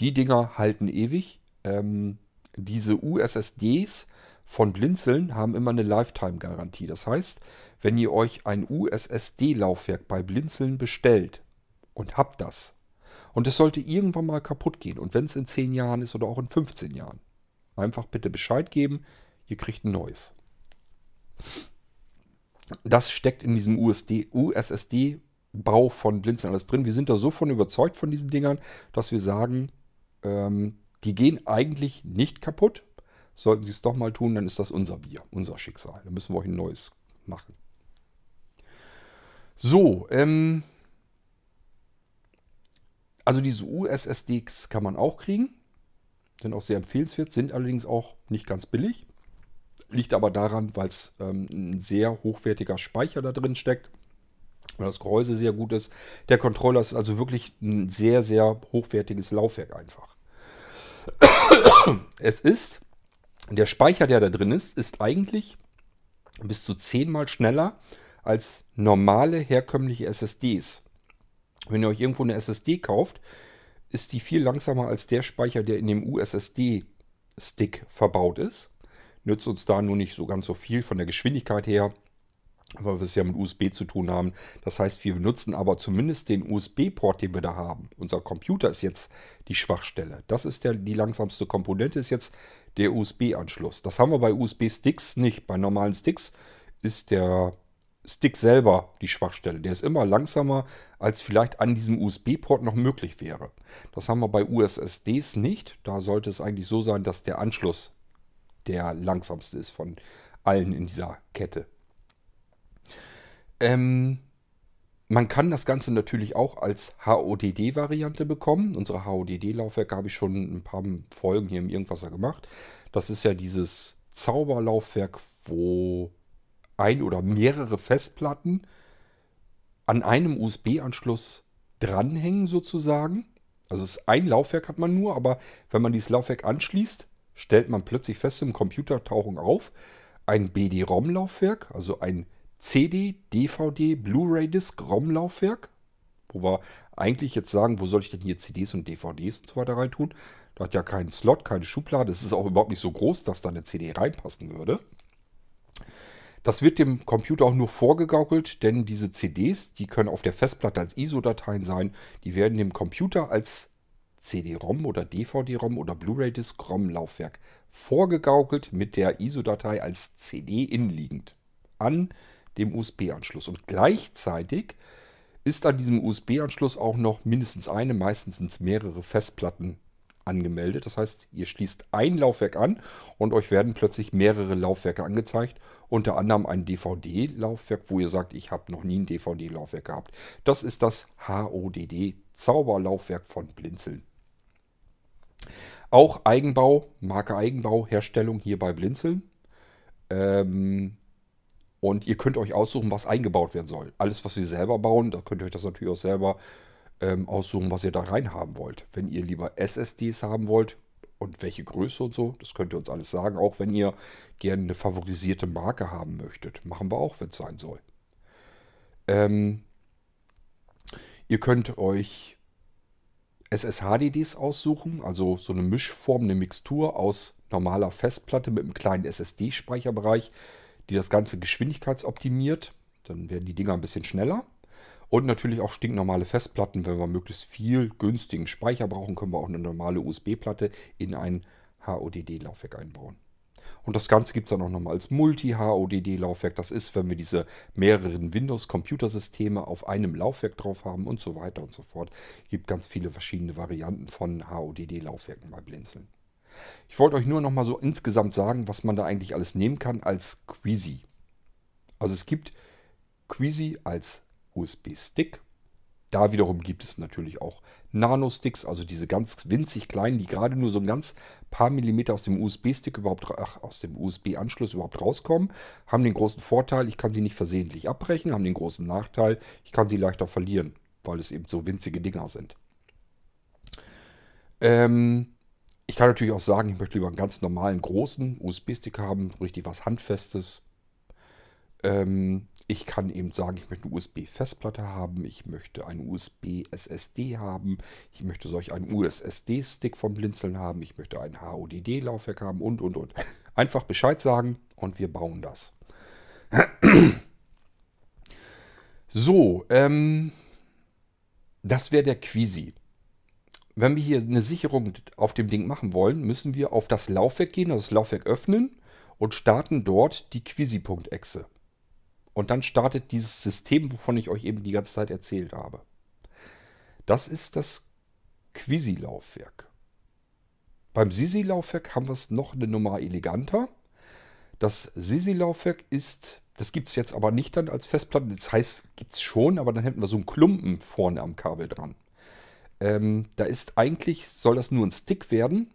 A: Die Dinger halten ewig. Ähm, diese USSDs von Blinzeln haben immer eine Lifetime-Garantie. Das heißt, wenn ihr euch ein USSD-Laufwerk bei Blinzeln bestellt und habt das, Und es sollte irgendwann mal kaputt gehen. Und wenn es in 10 Jahren ist oder auch in 15 Jahren. Einfach bitte Bescheid geben, ihr kriegt ein neues. Das steckt in diesem USD, USSD-Bau von Blinzeln alles drin. Wir sind da so von überzeugt von diesen Dingern, dass wir sagen, ähm, die gehen eigentlich nicht kaputt. Sollten sie es doch mal tun, dann ist das unser Bier, unser Schicksal. Dann müssen wir euch ein neues machen. So, ähm, also diese USSDs kann man auch kriegen. Sind auch sehr empfehlenswert, sind allerdings auch nicht ganz billig. Liegt aber daran, weil es ähm, ein sehr hochwertiger Speicher da drin steckt. Weil das Gehäuse sehr gut ist. Der Controller ist also wirklich ein sehr, sehr hochwertiges Laufwerk einfach. [coughs] Es ist, der Speicher, der da drin ist, ist eigentlich bis zu zehnmal schneller als normale herkömmliche SSDs. Wenn ihr euch irgendwo eine SSD kauft, ist die viel langsamer als der Speicher, der in dem USSD-Stick verbaut ist. Nützt uns da nur nicht so ganz so viel von der Geschwindigkeit her, weil wir es ja mit USB zu tun haben. Das heißt, wir benutzen aber zumindest den USB-Port, den wir da haben. Unser Computer ist jetzt die Schwachstelle. Das ist der, die langsamste Komponente, ist jetzt der USB-Anschluss. Das haben wir bei USB-Sticks nicht. Bei normalen Sticks ist der Stick selber die Schwachstelle. Der ist immer langsamer, als vielleicht an diesem USB-Port noch möglich wäre. Das haben wir bei USSDs nicht. Da sollte es eigentlich so sein, dass der Anschluss der langsamste ist von allen in dieser Kette. Ähm, man kann das Ganze natürlich auch als HODD-Variante bekommen. Unsere HODD-Laufwerke habe ich schon ein paar Folgen hier im Irgendwasser gemacht. Das ist ja dieses Zauberlaufwerk, wo ein oder mehrere Festplatten an einem USB-Anschluss dranhängen sozusagen. Also es ist ein Laufwerk hat man nur, aber wenn man dieses Laufwerk anschließt, stellt man plötzlich fest im Computertauchung auf, ein BD-ROM-Laufwerk, also ein CD, DVD, Blu-ray-Disc-ROM-Laufwerk, wo wir eigentlich jetzt sagen, wo soll ich denn hier CDs und DVDs und so weiter reintun? Da hat ja keinen Slot, keine Schublade. Es ist auch überhaupt nicht so groß, dass da eine CD reinpassen würde. Das wird dem Computer auch nur vorgegaukelt, denn diese CDs, die können auf der Festplatte als ISO-Dateien sein, die werden dem Computer als CD-ROM oder DVD-ROM oder Blu-ray-Disc-ROM-Laufwerk vorgegaukelt mit der ISO-Datei als CD innenliegend an dem USB-Anschluss. Und gleichzeitig ist an diesem USB-Anschluss auch noch mindestens eine, meistens mehrere Festplatten angemeldet. Das heißt, ihr schließt ein Laufwerk an und euch werden plötzlich mehrere Laufwerke angezeigt. Unter anderem ein DVD-Laufwerk, wo ihr sagt, ich habe noch nie ein DVD-Laufwerk gehabt. Das ist das HODD Zauberlaufwerk von Blinzeln. Auch Eigenbau, Marke Eigenbau, Herstellung hier bei Blinzeln. Ähm, und ihr könnt euch aussuchen, was eingebaut werden soll. Alles, was wir selber bauen, da könnt ihr euch das natürlich auch selber ähm, aussuchen, was ihr da rein haben wollt. Wenn ihr lieber SSDs haben wollt und welche Größe und so, das könnt ihr uns alles sagen. Auch wenn ihr gerne eine favorisierte Marke haben möchtet, machen wir auch, wenn es sein soll. Ähm, ihr könnt euch SSHDDs aussuchen, also so eine Mischform, eine Mixtur aus normaler Festplatte mit einem kleinen SSD-Speicherbereich, die das Ganze geschwindigkeitsoptimiert. Dann werden die Dinger ein bisschen schneller. Und natürlich auch stinknormale Festplatten. Wenn wir möglichst viel günstigen Speicher brauchen, können wir auch eine normale USB-Platte in ein HODD-Laufwerk einbauen. Und das Ganze gibt es dann auch nochmal als Multi-HODD-Laufwerk. Das ist, wenn wir diese mehreren Windows-Computersysteme auf einem Laufwerk drauf haben und so weiter und so fort. Es gibt ganz viele verschiedene Varianten von HODD-Laufwerken bei Blinzeln. Ich wollte euch nur nochmal so insgesamt sagen, was man da eigentlich alles nehmen kann als Queasy. Also es gibt Queasy als USB-Stick. Da wiederum gibt es natürlich auch Nano-Sticks, also diese ganz winzig kleinen, die gerade nur so ein ganz paar Millimeter aus dem USB-Stick überhaupt, ach, aus dem USB-Anschluss überhaupt rauskommen. Haben den großen Vorteil, ich kann sie nicht versehentlich abbrechen, haben den großen Nachteil, ich kann sie leichter verlieren, weil es eben so winzige Dinger sind. Ähm, ich kann natürlich auch sagen, ich möchte lieber einen ganz normalen großen USB-Stick haben, richtig was Handfestes. Ähm, ich kann eben sagen, ich möchte eine USB-Festplatte haben, ich möchte eine USB-SSD haben, ich möchte solch einen USSD-Stick vom Blinzeln haben, ich möchte ein HODD-Laufwerk haben und, und, und. Einfach Bescheid sagen und wir bauen das. [clears throat] So, ähm, das wäre der Quisi. wenn wir hier eine Sicherung auf dem Ding machen wollen, müssen wir auf das Laufwerk gehen, also das Laufwerk öffnen und starten dort die Quisi.exe. Und dann startet dieses System, wovon ich euch eben die ganze Zeit erzählt habe. Das ist das Quisi-Laufwerk. Beim Sisi-Laufwerk haben wir es noch eine Nummer eleganter. Das Sisi-Laufwerk ist, das gibt es jetzt aber nicht dann als Festplatte. Das heißt, gibt es schon, aber dann hätten wir so einen Klumpen vorne am Kabel dran. Ähm, da ist eigentlich, soll das nur ein Stick werden,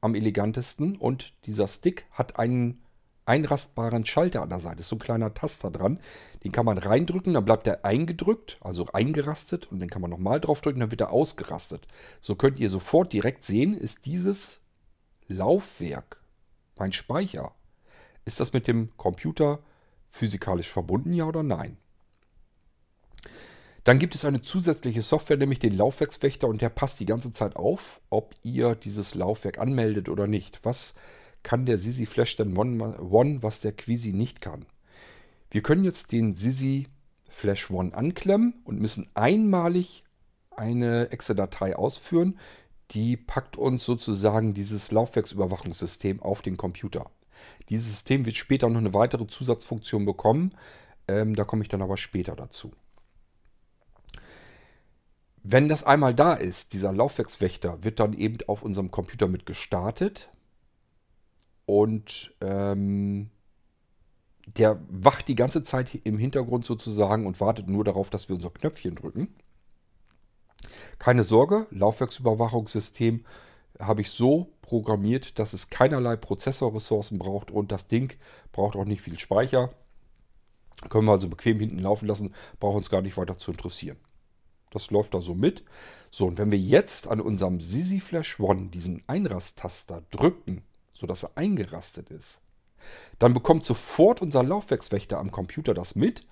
A: am elegantesten. Und dieser Stick hat einen einrastbaren Schalter an der Seite. Ist so ein kleiner Taster dran. Den kann man reindrücken, dann bleibt er eingedrückt, also eingerastet. Und dann kann man nochmal draufdrücken, dann wird er ausgerastet. So könnt ihr sofort direkt sehen, ist dieses Laufwerk, mein Speicher, ist das mit dem Computer physikalisch verbunden, ja oder nein? Dann gibt es eine zusätzliche Software, nämlich den Laufwerkswächter und der passt die ganze Zeit auf, ob ihr dieses Laufwerk anmeldet oder nicht. Was kann der Sisi Flash denn One, One, was der Quisi nicht kann? Wir können jetzt den Sisi Flash One anklemmen und müssen einmalig eine Exe-Datei ausführen. Die packt uns sozusagen dieses Laufwerksüberwachungssystem auf den Computer. Dieses System wird später noch eine weitere Zusatzfunktion bekommen. Ähm, da komme ich dann aber später dazu. Wenn das einmal da ist, dieser Laufwerkswächter wird dann eben auf unserem Computer mit gestartet. Und ähm, der wacht die ganze Zeit im Hintergrund sozusagen und wartet nur darauf, dass wir unser Knöpfchen drücken. Keine Sorge, Laufwerksüberwachungssystem habe ich so programmiert, dass es keinerlei Prozessorressourcen braucht und das Ding braucht auch nicht viel Speicher. Können wir also bequem hinten laufen lassen, braucht uns gar nicht weiter zu interessieren. Das läuft da so mit. So, und wenn wir jetzt an unserem Sisi Flash One diesen Einrasttaster drücken, sodass er eingerastet ist, dann bekommt sofort unser Laufwerkswächter am Computer das mit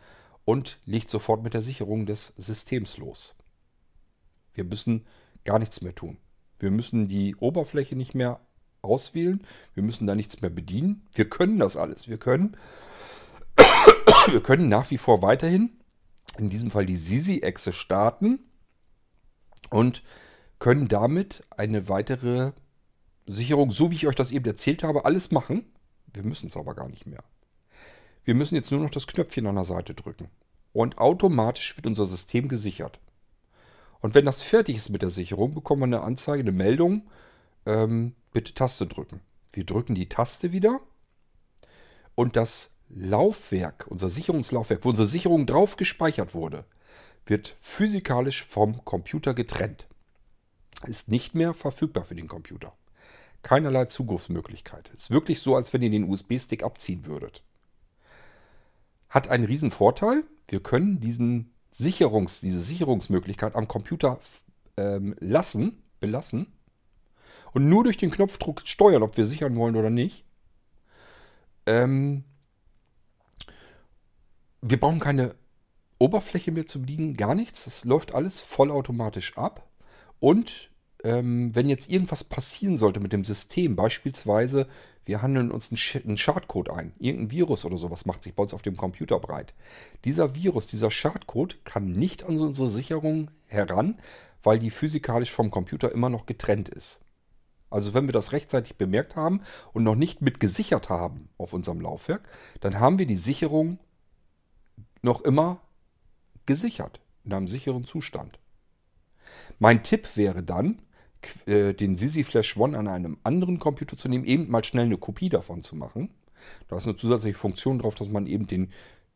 A: und legt sofort mit der Sicherung des Systems los. Wir müssen gar nichts mehr tun. Wir müssen die Oberfläche nicht mehr auswählen. Wir müssen da nichts mehr bedienen. Wir können das alles. Wir können, [coughs] wir können nach wie vor weiterhin in diesem Fall die Sisi-Echse starten und können damit eine weitere Sicherung, so wie ich euch das eben erzählt habe, alles machen. Wir müssen es aber gar nicht mehr. Wir müssen jetzt nur noch das Knöpfchen an der Seite drücken. Und automatisch wird unser System gesichert. Und wenn das fertig ist mit der Sicherung, bekommen wir eine Anzeige, eine Meldung, ähm, bitte Taste drücken. Wir drücken die Taste wieder und das Laufwerk, unser Sicherungslaufwerk, wo unsere Sicherung drauf gespeichert wurde, wird physikalisch vom Computer getrennt. Ist nicht mehr verfügbar für den Computer. Keinerlei Zugriffsmöglichkeit. Ist wirklich so, als wenn ihr den USB-Stick abziehen würdet. Hat einen riesen Vorteil. Wir können diesen Sicherungs, diese Sicherungsmöglichkeit am Computer ähm, lassen, belassen und nur durch den Knopfdruck steuern, ob wir sichern wollen oder nicht. Ähm, wir brauchen keine Oberfläche mehr zu bedienen, gar nichts. Das läuft alles vollautomatisch ab. Und ähm, wenn jetzt irgendwas passieren sollte mit dem System, beispielsweise wir handeln uns einen Schadcode ein, irgendein Virus oder sowas macht sich bei uns auf dem Computer breit. Dieser Virus, dieser Schadcode kann nicht an unsere Sicherung heran, weil die physikalisch vom Computer immer noch getrennt ist. Also wenn wir das rechtzeitig bemerkt haben und noch nicht mit gesichert haben auf unserem Laufwerk, dann haben wir die Sicherung noch immer gesichert, in einem sicheren Zustand. Mein Tipp wäre dann, äh, den Sisi Flash One an einem anderen Computer zu nehmen, eben mal schnell eine Kopie davon zu machen. Da ist eine zusätzliche Funktion drauf, dass man eben den,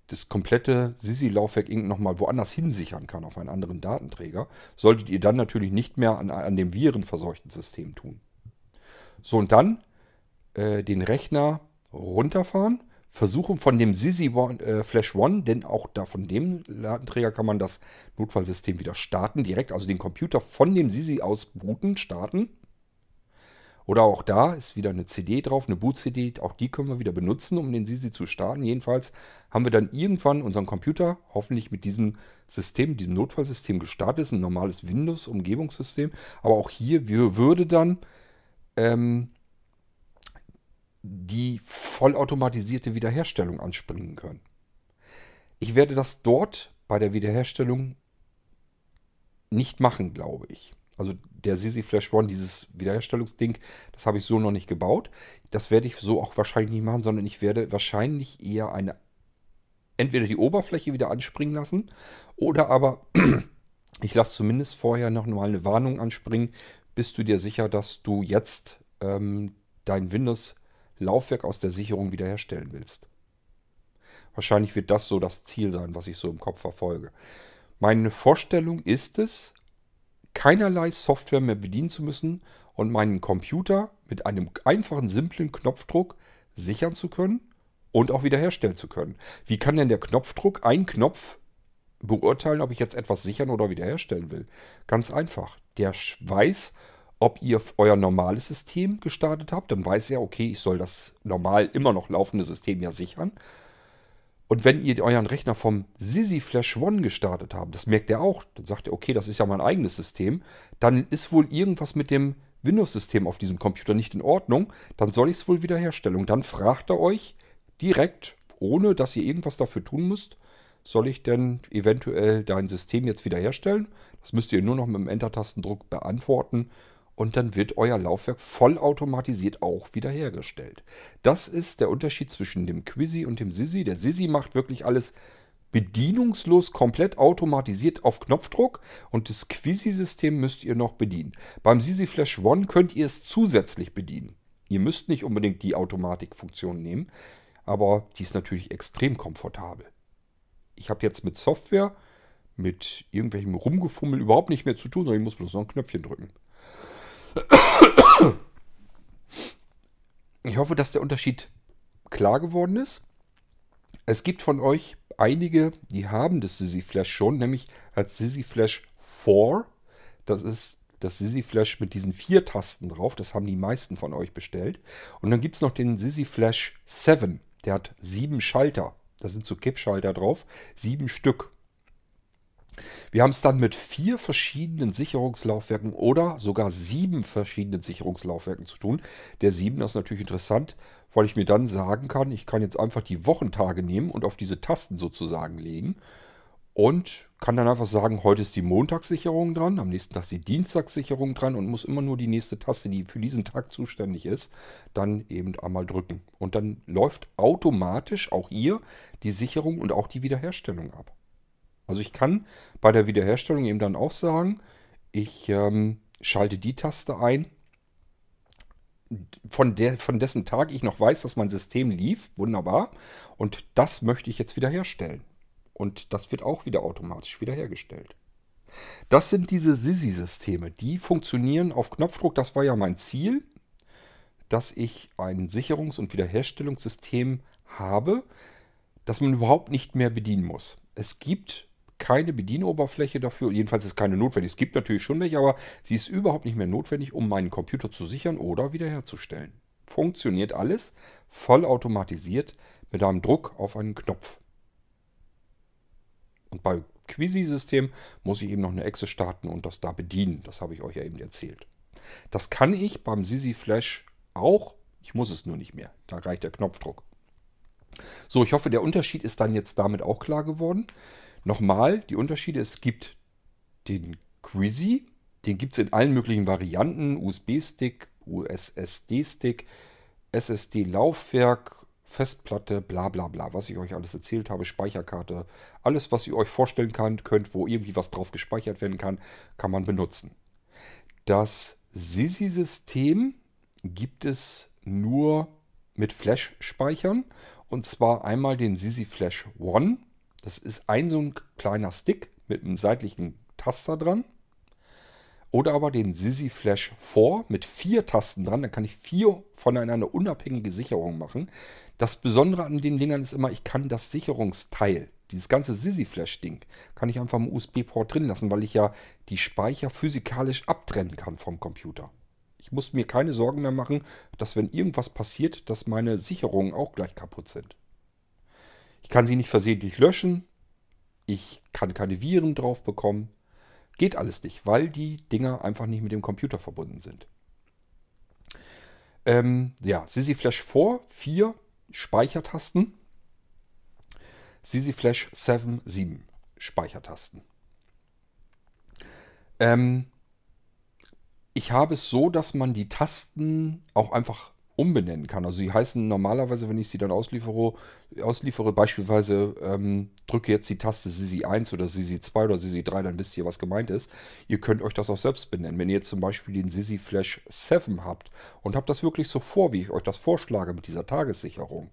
A: das komplette Sisi-Laufwerk nochmal woanders hinsichern kann, auf einen anderen Datenträger. Solltet ihr dann natürlich nicht mehr an, an dem virenverseuchten System tun. So, und dann äh, den Rechner runterfahren versuchen von dem Sisi One, äh, Flash One, denn auch da von dem Ladenträger kann man das Notfallsystem wieder starten, direkt, also den Computer von dem Sisi aus booten, starten. Oder auch da ist wieder eine CD drauf, eine Boot-CD, auch die können wir wieder benutzen, um den Sisi zu starten. Jedenfalls haben wir dann irgendwann unseren Computer hoffentlich mit diesem System, diesem Notfallsystem gestartet. Das ist ein normales Windows-Umgebungssystem, aber auch hier würde dann ähm, die vollautomatisierte Wiederherstellung anspringen können. Ich werde das dort bei der Wiederherstellung nicht machen, glaube ich. Also der Sisi Flash One, dieses Wiederherstellungsding, das habe ich so noch nicht gebaut. Das werde ich so auch wahrscheinlich nicht machen, sondern ich werde wahrscheinlich eher eine entweder die Oberfläche wieder anspringen lassen oder aber [clears throat] ich lasse zumindest vorher noch mal eine Warnung anspringen. Bist du dir sicher, dass du jetzt ähm, dein Windows-Laufwerk aus der Sicherung wiederherstellen willst? Wahrscheinlich wird das so das Ziel sein, was ich so im Kopf verfolge. Meine Vorstellung ist es, keinerlei Software mehr bedienen zu müssen und meinen Computer mit einem einfachen, simplen Knopfdruck sichern zu können und auch wiederherstellen zu können. Wie kann denn der Knopfdruck, ein Knopf, beurteilen, ob ich jetzt etwas sichern oder wiederherstellen will? Ganz einfach. Der weiß, ob ihr euer normales System gestartet habt, dann weiß er, okay, ich soll das normal immer noch laufende System ja sichern. Und wenn ihr euren Rechner vom Sisi Flash One gestartet habt, das merkt er auch, dann sagt er, okay, das ist ja mein eigenes System, dann ist wohl irgendwas mit dem Windows-System auf diesem Computer nicht in Ordnung, dann soll ich es wohl wiederherstellen. Und dann fragt er euch direkt, ohne dass ihr irgendwas dafür tun müsst, soll ich denn eventuell dein System jetzt wiederherstellen? Das müsst ihr nur noch mit dem Enter-Tastendruck beantworten und dann wird euer Laufwerk vollautomatisiert auch wiederhergestellt. Das ist der Unterschied zwischen dem Quizzy und dem Sisi. Der Sisi macht wirklich alles bedienungslos, komplett automatisiert auf Knopfdruck und das Quizzy-System müsst ihr noch bedienen. Beim Sisi Flash One könnt ihr es zusätzlich bedienen. Ihr müsst nicht unbedingt die Automatikfunktion nehmen, aber die ist natürlich extrem komfortabel. Ich habe jetzt mit Software, mit irgendwelchem Rumgefummel überhaupt nicht mehr zu tun, sondern ich muss bloß noch ein Knöpfchen drücken. Ich hoffe, dass der Unterschied klar geworden ist. Es gibt von euch einige, die haben das Sisi Flash schon, nämlich als Sisi Flash 4. Das ist das Sisi Flash mit diesen vier Tasten drauf. Das haben die meisten von euch bestellt. Und dann gibt es noch den Sisi Flash 7. Der hat sieben Schalter. Da sind so Kippschalter drauf. Sieben Stück. Wir haben es dann mit vier verschiedenen Sicherungslaufwerken oder sogar sieben verschiedenen Sicherungslaufwerken zu tun. Der sieben ist natürlich interessant, weil ich mir dann sagen kann, ich kann jetzt einfach die Wochentage nehmen und auf diese Tasten sozusagen legen und kann dann einfach sagen, heute ist die Montagssicherung dran, am nächsten Tag ist die Dienstagssicherung dran und muss immer nur die nächste Taste, die für diesen Tag zuständig ist, dann eben einmal drücken. Und dann läuft automatisch auch hier die Sicherung und auch die Wiederherstellung ab. Also ich kann bei der Wiederherstellung eben dann auch sagen, ich ähm, schalte die Taste ein, von, der, von dessen Tag ich noch weiß, dass mein System lief. Wunderbar. Und das möchte ich jetzt wiederherstellen. Und das wird auch wieder automatisch wiederhergestellt. Das sind diese Sisi-Systeme. Die funktionieren auf Knopfdruck. Das war ja mein Ziel, dass ich ein Sicherungs- und Wiederherstellungssystem habe, das man überhaupt nicht mehr bedienen muss. Es gibt keine Bedienoberfläche dafür. Jedenfalls ist keine notwendig. Es gibt natürlich schon welche, aber sie ist überhaupt nicht mehr notwendig, um meinen Computer zu sichern oder wiederherzustellen. Funktioniert alles vollautomatisiert mit einem Druck auf einen Knopf. Und bei Quisi-System muss ich eben noch eine Exe starten und das da bedienen. Das habe ich euch ja eben erzählt. Das kann ich beim Sisi Flash auch. Ich muss es nur nicht mehr. Da reicht der Knopfdruck. So, ich hoffe, der Unterschied ist dann jetzt damit auch klar geworden. Nochmal, die Unterschiede, es gibt den Quizzy, den gibt es in allen möglichen Varianten, USB-Stick, USSD-Stick, SSD-Laufwerk, Festplatte, bla bla bla, was ich euch alles erzählt habe, Speicherkarte, alles, was ihr euch vorstellen könnt, könnt, wo irgendwie was drauf gespeichert werden kann, kann man benutzen. Das SISI-System gibt es nur mit Flash-Speichern und zwar einmal den SISI Flash One das ist ein so ein kleiner Stick mit einem seitlichen Taster dran. Oder aber den Sisi Flash 4 mit vier Tasten dran. Dann kann ich vier voneinander unabhängige Sicherungen machen. Das Besondere an den Dingern ist immer, ich kann das Sicherungsteil, dieses ganze Sisi Flash Ding, kann ich einfach im USB-Port drin lassen, weil ich ja die Speicher physikalisch abtrennen kann vom Computer. Ich muss mir keine Sorgen mehr machen, dass wenn irgendwas passiert, dass meine Sicherungen auch gleich kaputt sind. Ich kann sie nicht versehentlich löschen. Ich kann keine Viren drauf bekommen. Geht alles nicht, weil die Dinger einfach nicht mit dem Computer verbunden sind. Ähm, ja, Sisi Flash 4, 4 Speichertasten. Sisi Flash 7, 7 Speichertasten. Ähm, Ich habe es so, dass man die Tasten auch einfach umbenennen kann. Also sie heißen normalerweise, wenn ich sie dann ausliefere, ausliefere beispielsweise ähm, drücke jetzt die Taste Sisi 1 oder Sisi 2 oder Sisi 3, dann wisst ihr, was gemeint ist. Ihr könnt euch das auch selbst benennen. Wenn ihr jetzt zum Beispiel den Sisi Flash 7 habt und habt das wirklich so vor, wie ich euch das vorschlage mit dieser Tagessicherung,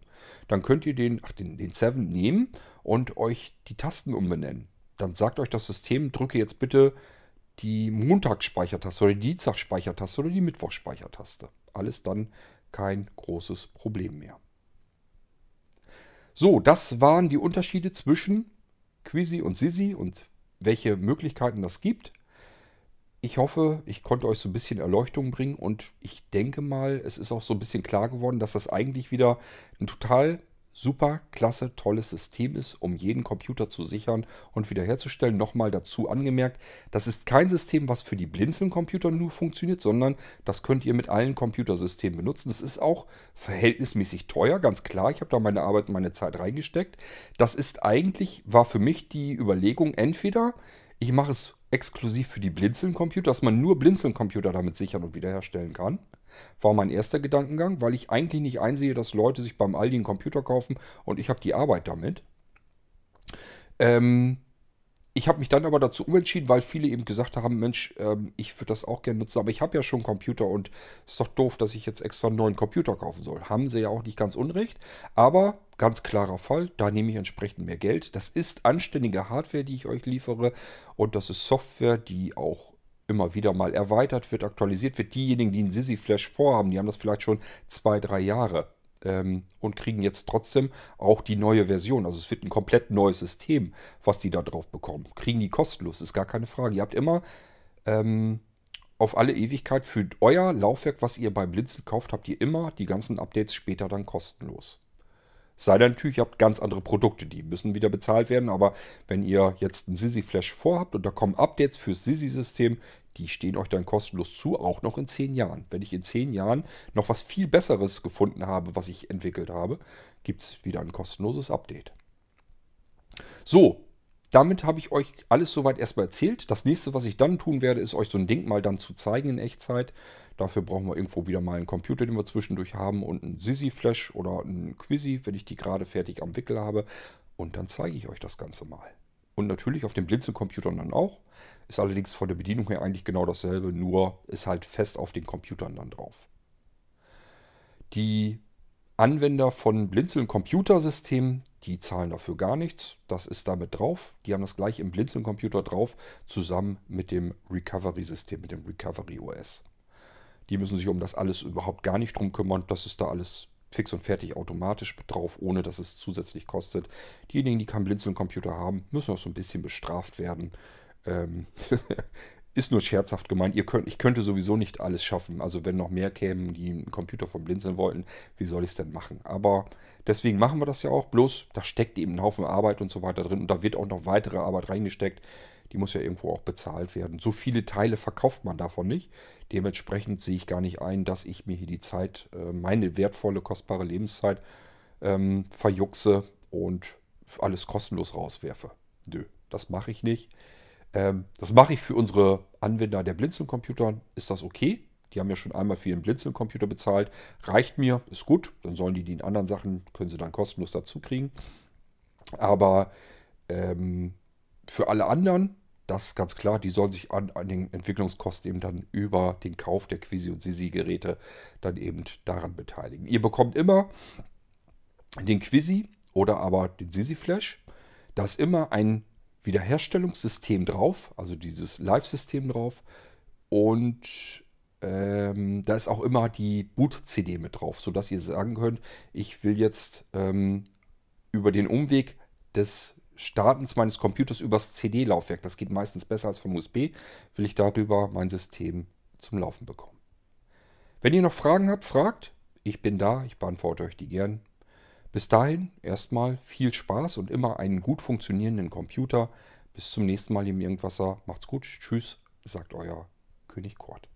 A: dann könnt ihr den, ach, den, den 7 nehmen und euch die Tasten umbenennen. Dann sagt euch das System, drücke jetzt bitte die Montagsspeichertaste oder die Dienstagsspeichertaste oder die Mittwochsspeichertaste. Alles dann kein großes Problem mehr. So, das waren die Unterschiede zwischen Quizy und Sisi und welche Möglichkeiten das gibt. Ich hoffe, ich konnte euch so ein bisschen Erleuchtung bringen und ich denke mal, es ist auch so ein bisschen klar geworden, dass das eigentlich wieder ein total super, klasse, tolles System ist, um jeden Computer zu sichern und wiederherzustellen. Nochmal dazu angemerkt, das ist kein System, was für die Blinzeln-Computer nur funktioniert, sondern das könnt ihr mit allen Computersystemen benutzen. Das ist auch verhältnismäßig teuer, ganz klar. Ich habe da meine Arbeit und meine Zeit reingesteckt. Das ist eigentlich, war für mich die Überlegung, entweder ich mache es exklusiv für die Blinzeln-Computer, dass man nur Blinzeln-Computer damit sichern und wiederherstellen kann. War mein erster Gedankengang, weil ich eigentlich nicht einsehe, dass Leute sich beim Aldi einen Computer kaufen und ich habe die Arbeit damit. Ähm, ich habe mich dann aber dazu umentschieden, weil viele eben gesagt haben, Mensch, ähm, ich würde das auch gerne nutzen, aber ich habe ja schon einen Computer und ist doch doof, dass ich jetzt extra einen neuen Computer kaufen soll. Haben sie ja auch nicht ganz unrecht, aber ganz klarer Fall, da nehme ich entsprechend mehr Geld. Das ist anständige Hardware, die ich euch liefere und das ist Software, die auch immer wieder mal erweitert wird, aktualisiert wird. Diejenigen, die einen Sisi Flash vorhaben, die haben das vielleicht schon zwei, drei Jahre ähm, und kriegen jetzt trotzdem auch die neue Version. Also es wird ein komplett neues System, was die da drauf bekommen. Kriegen die kostenlos, ist gar keine Frage. Ihr habt immer ähm, auf alle Ewigkeit für euer Laufwerk, was ihr bei Blinzel kauft, habt ihr immer die ganzen Updates später dann kostenlos. Sei denn natürlich, ihr habt ganz andere Produkte, die müssen wieder bezahlt werden. Aber wenn ihr jetzt einen Sisi Flash vorhabt und da kommen Updates fürs Sisi-System, die stehen euch dann kostenlos zu, auch noch in 10 Jahren. Wenn ich in 10 Jahren noch was viel Besseres gefunden habe, was ich entwickelt habe, gibt es wieder ein kostenloses Update. So, damit habe ich euch alles soweit erstmal erzählt. Das nächste, was ich dann tun werde, ist euch so ein Ding mal dann zu zeigen in Echtzeit. Dafür brauchen wir irgendwo wieder mal einen Computer, den wir zwischendurch haben und einen Sisi Flash oder einen Quizzy, wenn ich die gerade fertig am Wickel habe. Und dann zeige ich euch das Ganze mal. Und natürlich auf den Blinzelcomputern dann auch. Ist allerdings von der Bedienung her eigentlich genau dasselbe, nur ist halt fest auf den Computern dann drauf. Die Anwender von Blinzeln Computersystemen, die zahlen dafür gar nichts. Das ist damit drauf. Die haben das gleich im Blinzeln Computer drauf, zusammen mit dem Recovery-System, mit dem Recovery OS. Die müssen sich um das alles überhaupt gar nicht drum kümmern. Das ist da alles fix und fertig automatisch drauf, ohne dass es zusätzlich kostet. Diejenigen, die keinen Blinzeln-Computer haben, müssen auch so ein bisschen bestraft werden. [laughs] Ist nur scherzhaft gemeint. Ihr könnt, ich könnte sowieso nicht alles schaffen. Also wenn noch mehr kämen, die einen Computer vom Blinzeln wollten, wie soll ich es denn machen? Aber deswegen machen wir das ja auch. Bloß, da steckt eben ein Haufen Arbeit und so weiter drin. Und da wird auch noch weitere Arbeit reingesteckt. Die muss ja irgendwo auch bezahlt werden. So viele Teile verkauft man davon nicht. Dementsprechend sehe ich gar nicht ein, dass ich mir hier die Zeit, äh, meine wertvolle, kostbare Lebenszeit ähm, verjuchse und alles kostenlos rauswerfe. Nö, das mache ich nicht. Ähm, das mache ich für unsere Anwender der Blinzeln-Computer. Ist das okay? Die haben ja schon einmal für ihren Blinzeln-Computer bezahlt. Reicht mir, ist gut. Dann sollen die die anderen Sachen, können sie dann kostenlos dazu kriegen. Aber ähm, für alle anderen, das ist ganz klar, die sollen sich an, an, den Entwicklungskosten eben dann über den Kauf der Quisi- und Sisi-Geräte dann eben daran beteiligen. Ihr bekommt immer den Quisi oder aber den Sisi-Flash. Da ist immer ein Wiederherstellungssystem drauf, also dieses Live-System drauf. Und ähm, da ist auch immer die Boot-CD mit drauf, sodass ihr sagen könnt, ich will jetzt ähm, über den Umweg des Startens meines Computers übers CD-Laufwerk, das geht meistens besser als vom USB, will ich darüber mein System zum Laufen bekommen. Wenn ihr noch Fragen habt, fragt. Ich bin da, ich beantworte euch die gern. Bis dahin erstmal viel Spaß und immer einen gut funktionierenden Computer. Bis zum nächsten Mal im Irgendwasser. Macht's gut. Tschüss, sagt euer König Kort.